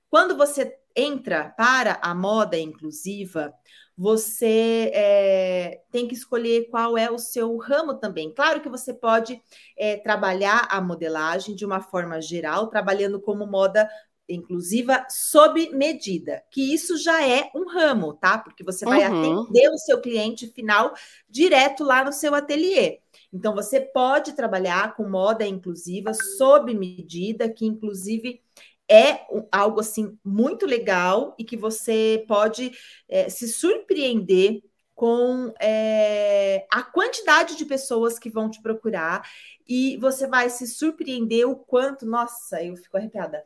Quando você entra para a moda inclusiva, você é, tem que escolher qual é o seu ramo também. Claro que você pode é, trabalhar a modelagem de uma forma geral, trabalhando como moda inclusiva sob medida, que isso já é um ramo, tá? Porque você vai uhum. atender o seu cliente final direto lá no seu ateliê. Então, você pode trabalhar com moda inclusiva sob medida, que inclusive é algo assim muito legal e que você pode é, se surpreender com é, a quantidade de pessoas que vão te procurar e você vai se surpreender o quanto, nossa, eu fico arrepiada,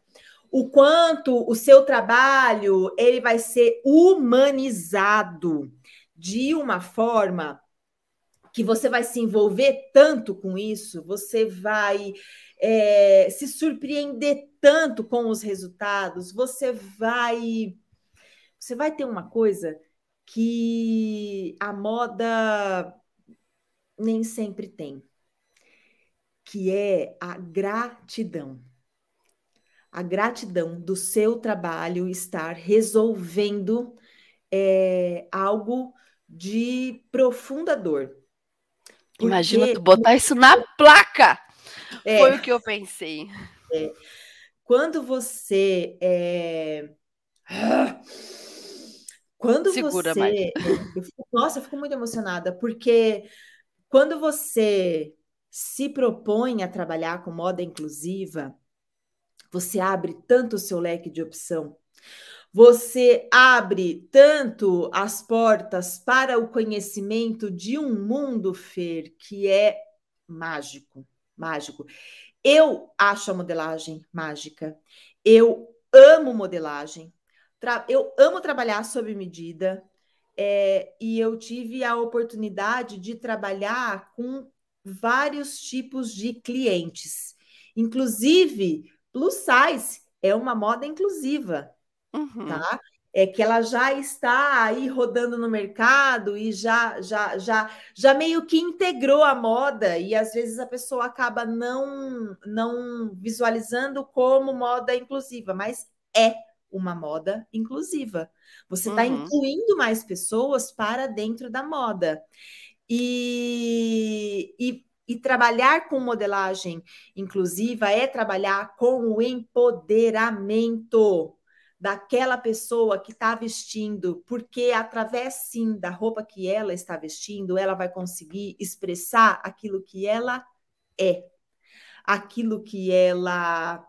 o quanto o seu trabalho ele vai ser humanizado de uma forma que você vai se envolver tanto com isso, você vai é, se surpreender tanto com os resultados, você vai você vai ter uma coisa que a moda nem sempre tem, que é a gratidão. A gratidão do seu trabalho estar resolvendo é, algo de profunda dor. Porque... Imagina tu botar isso na placa. É, Foi o que eu pensei. É, quando você é... Quando Segura, você. É, eu fico, nossa, eu fico muito emocionada, porque quando você se propõe a trabalhar com moda inclusiva, você abre tanto o seu leque de opção, você abre tanto as portas para o conhecimento de um mundo, Fer, que é mágico, mágico. Eu acho a modelagem mágica. Eu amo modelagem. Eu amo trabalhar sob medida. É, e eu tive a oportunidade de trabalhar com vários tipos de clientes. Inclusive, plus size é uma moda inclusiva, uhum. tá? É que ela já está aí rodando no mercado e já, já, já, já meio que integrou a moda e às vezes a pessoa acaba não, não visualizando como moda inclusiva, mas é uma moda inclusiva. Você está uhum. incluindo mais pessoas para dentro da moda. E, e, e trabalhar com modelagem inclusiva é trabalhar com o empoderamento daquela pessoa que está vestindo, porque através sim da roupa que ela está vestindo, ela vai conseguir expressar aquilo que ela é, aquilo que ela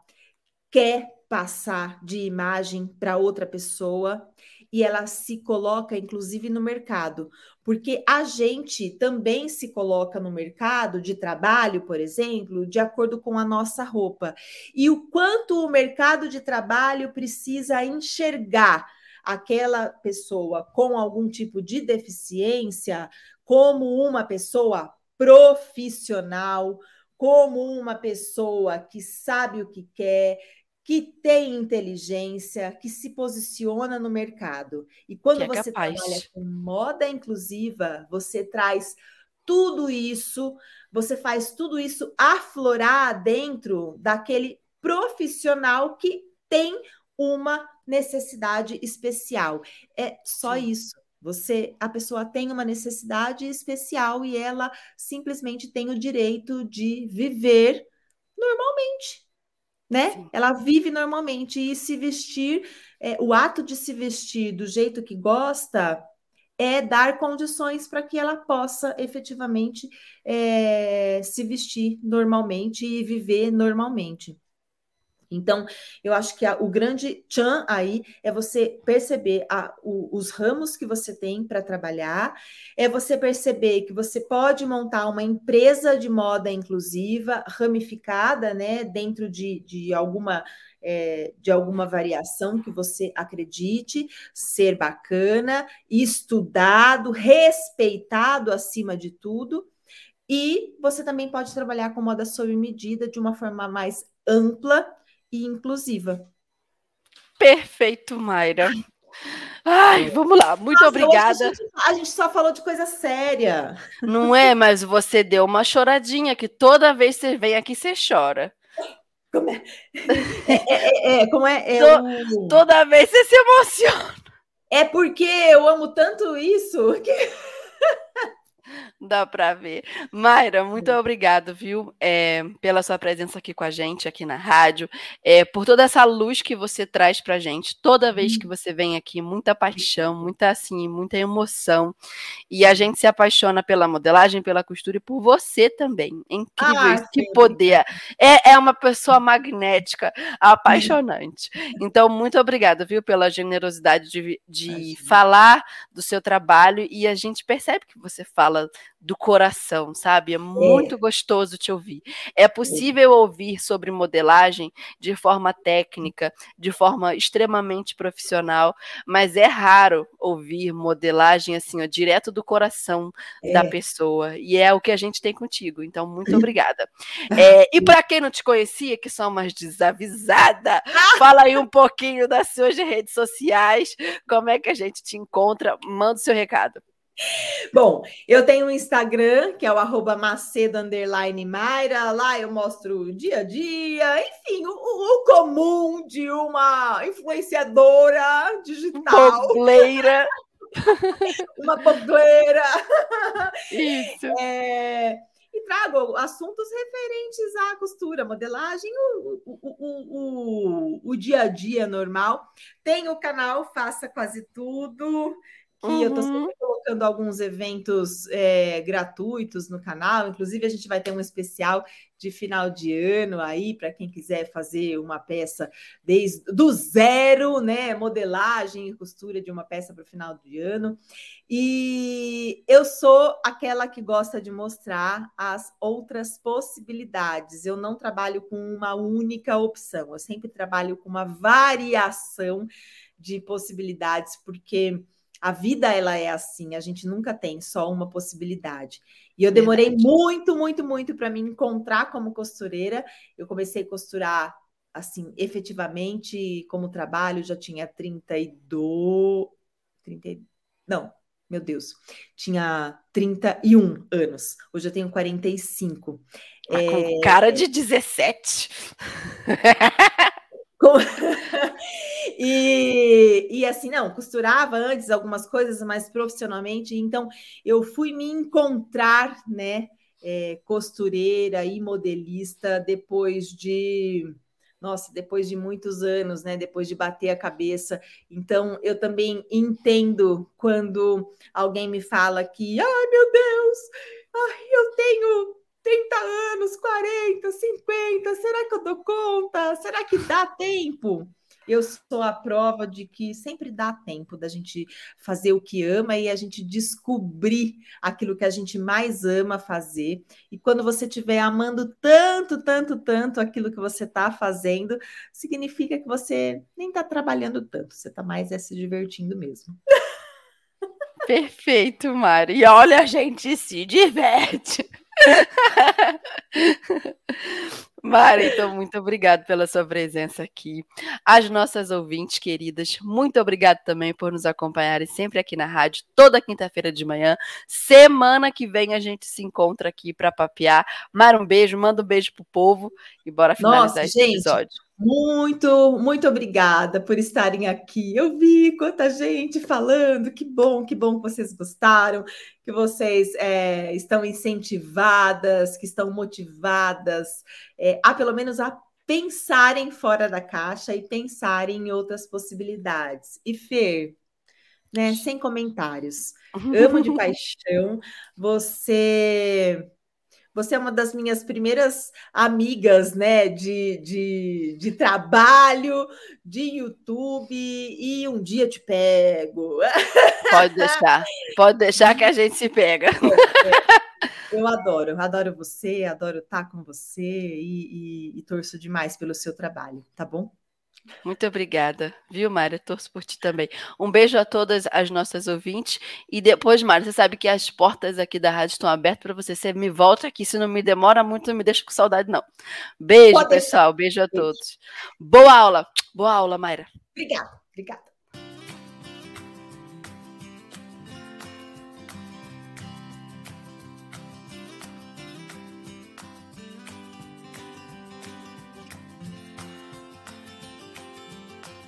quer passar de imagem para outra pessoa e ela se coloca, inclusive, no mercado, porque a gente também se coloca no mercado de trabalho, por exemplo, de acordo com a nossa roupa. E o quanto o mercado de trabalho precisa enxergar aquela pessoa com algum tipo de deficiência como uma pessoa profissional, como uma pessoa que sabe o que quer, que tem inteligência, que se posiciona no mercado. E quando é você capaz. trabalha com moda inclusiva, você traz tudo isso, você faz tudo isso aflorar dentro daquele profissional que tem uma necessidade especial. É só Sim. isso. Você, a pessoa tem uma necessidade especial e ela simplesmente tem o direito de viver normalmente né? Sim. Ela vive normalmente e se vestir, é, o ato de se vestir do jeito que gosta é dar condições para que ela possa efetivamente é, se vestir normalmente e viver normalmente. Então, eu acho que a, o grande tchan aí é você perceber a, o, os ramos que você tem para trabalhar, é você perceber que você pode montar uma empresa de moda inclusiva, ramificada, né, dentro de, de alguma. É, de alguma variação que você acredite ser bacana, estudado, respeitado acima de tudo, e você também pode trabalhar com moda sob medida de uma forma mais ampla e inclusiva. Perfeito, Mayra. Ai, vamos lá, muito Nossa, obrigada. A gente, a gente, só falou de coisa séria. Não é, mas você deu uma choradinha que toda vez que você vem aqui você chora. Como é? É, é, é, é como é? é o... Toda vez você se emociona. É porque eu amo tanto isso que Dá para ver. Mayra, muito obrigado, viu, é, pela sua presença aqui com a gente, aqui na rádio, é, por toda essa luz que você traz para gente toda vez que uhum. você vem aqui, muita paixão, muita assim, muita emoção. E a gente se apaixona pela modelagem, pela costura e por você também. É incrível ah, isso, que poder. É, é uma pessoa magnética, apaixonante. Então, muito obrigada, viu, pela generosidade de, de falar do seu trabalho e a gente percebe que você fala do coração, sabe? É, é. muito é. gostoso te ouvir. É possível é. ouvir sobre modelagem de forma técnica, de forma extremamente profissional, mas é raro ouvir modelagem assim, ó, direto do coração é. da pessoa. E é o que a gente tem contigo. Então, muito obrigada. É, e para quem não te conhecia, que são umas desavisada, fala aí um pouquinho das suas redes sociais, como é que a gente te encontra? Manda o seu recado. Bom, eu tenho um Instagram, que é o arroba Macedo Mayra. Lá eu mostro o dia a dia, enfim, o, o comum de uma influenciadora digital. Bobleira. uma bobleira. Isso. É, e trago assuntos referentes à costura, modelagem, o, o, o, o, dia a dia normal. Tem o canal Faça Quase Tudo que uhum. eu estou sempre colocando alguns eventos é, gratuitos no canal. Inclusive, a gente vai ter um especial de final de ano aí para quem quiser fazer uma peça desde do zero, né? Modelagem e costura de uma peça para o final de ano. E eu sou aquela que gosta de mostrar as outras possibilidades. Eu não trabalho com uma única opção, eu sempre trabalho com uma variação de possibilidades, porque a vida ela é assim, a gente nunca tem só uma possibilidade. E eu demorei Verdade. muito, muito, muito para me encontrar como costureira. Eu comecei a costurar assim, efetivamente, como trabalho, já tinha 32, 30, não, meu Deus, tinha 31 anos. Hoje eu tenho 45. Ah, é... Com cara de 17. E, e assim, não, costurava antes algumas coisas, mas profissionalmente, então eu fui me encontrar, né, é, costureira e modelista depois de nossa, depois de muitos anos, né? Depois de bater a cabeça. Então, eu também entendo quando alguém me fala que, ai meu Deus, ai, eu tenho 30 anos, 40, 50, será que eu dou conta? Será que dá tempo? Eu sou a prova de que sempre dá tempo da gente fazer o que ama e a gente descobrir aquilo que a gente mais ama fazer. E quando você estiver amando tanto, tanto, tanto aquilo que você está fazendo, significa que você nem está trabalhando tanto, você está mais é se divertindo mesmo. Perfeito, Mari. E olha, a gente se diverte. Mari, então, muito obrigado pela sua presença aqui. As nossas ouvintes queridas, muito obrigado também por nos acompanharem sempre aqui na rádio, toda quinta-feira de manhã. Semana que vem a gente se encontra aqui para papear. Mara, um beijo, manda um beijo pro povo e bora finalizar Nossa, esse gente, episódio. Muito, muito obrigada por estarem aqui. Eu vi quanta gente falando, que bom, que bom que vocês gostaram, que vocês é, estão incentivadas, que estão motivadas é, a pelo menos a pensarem fora da caixa e pensarem em outras possibilidades. E Fer, né, sem comentários. Amo de paixão. Você Você é uma das minhas primeiras amigas, né? De, de, de trabalho, de YouTube, e um dia te pego. Pode deixar, pode deixar que a gente se pega. Eu adoro, eu adoro você, adoro estar com você e, e, e torço demais pelo seu trabalho, tá bom? Muito obrigada, viu, Mária? Torço por ti também. Um beijo a todas as nossas ouvintes. E depois, Mária, você sabe que as portas aqui da rádio estão abertas para você. Você me volta aqui, se não me demora muito, não me deixa com saudade, não. Beijo, Pode pessoal. Beijo a beijo. todos. Boa aula. Boa aula, Mayra. Obrigada, obrigada.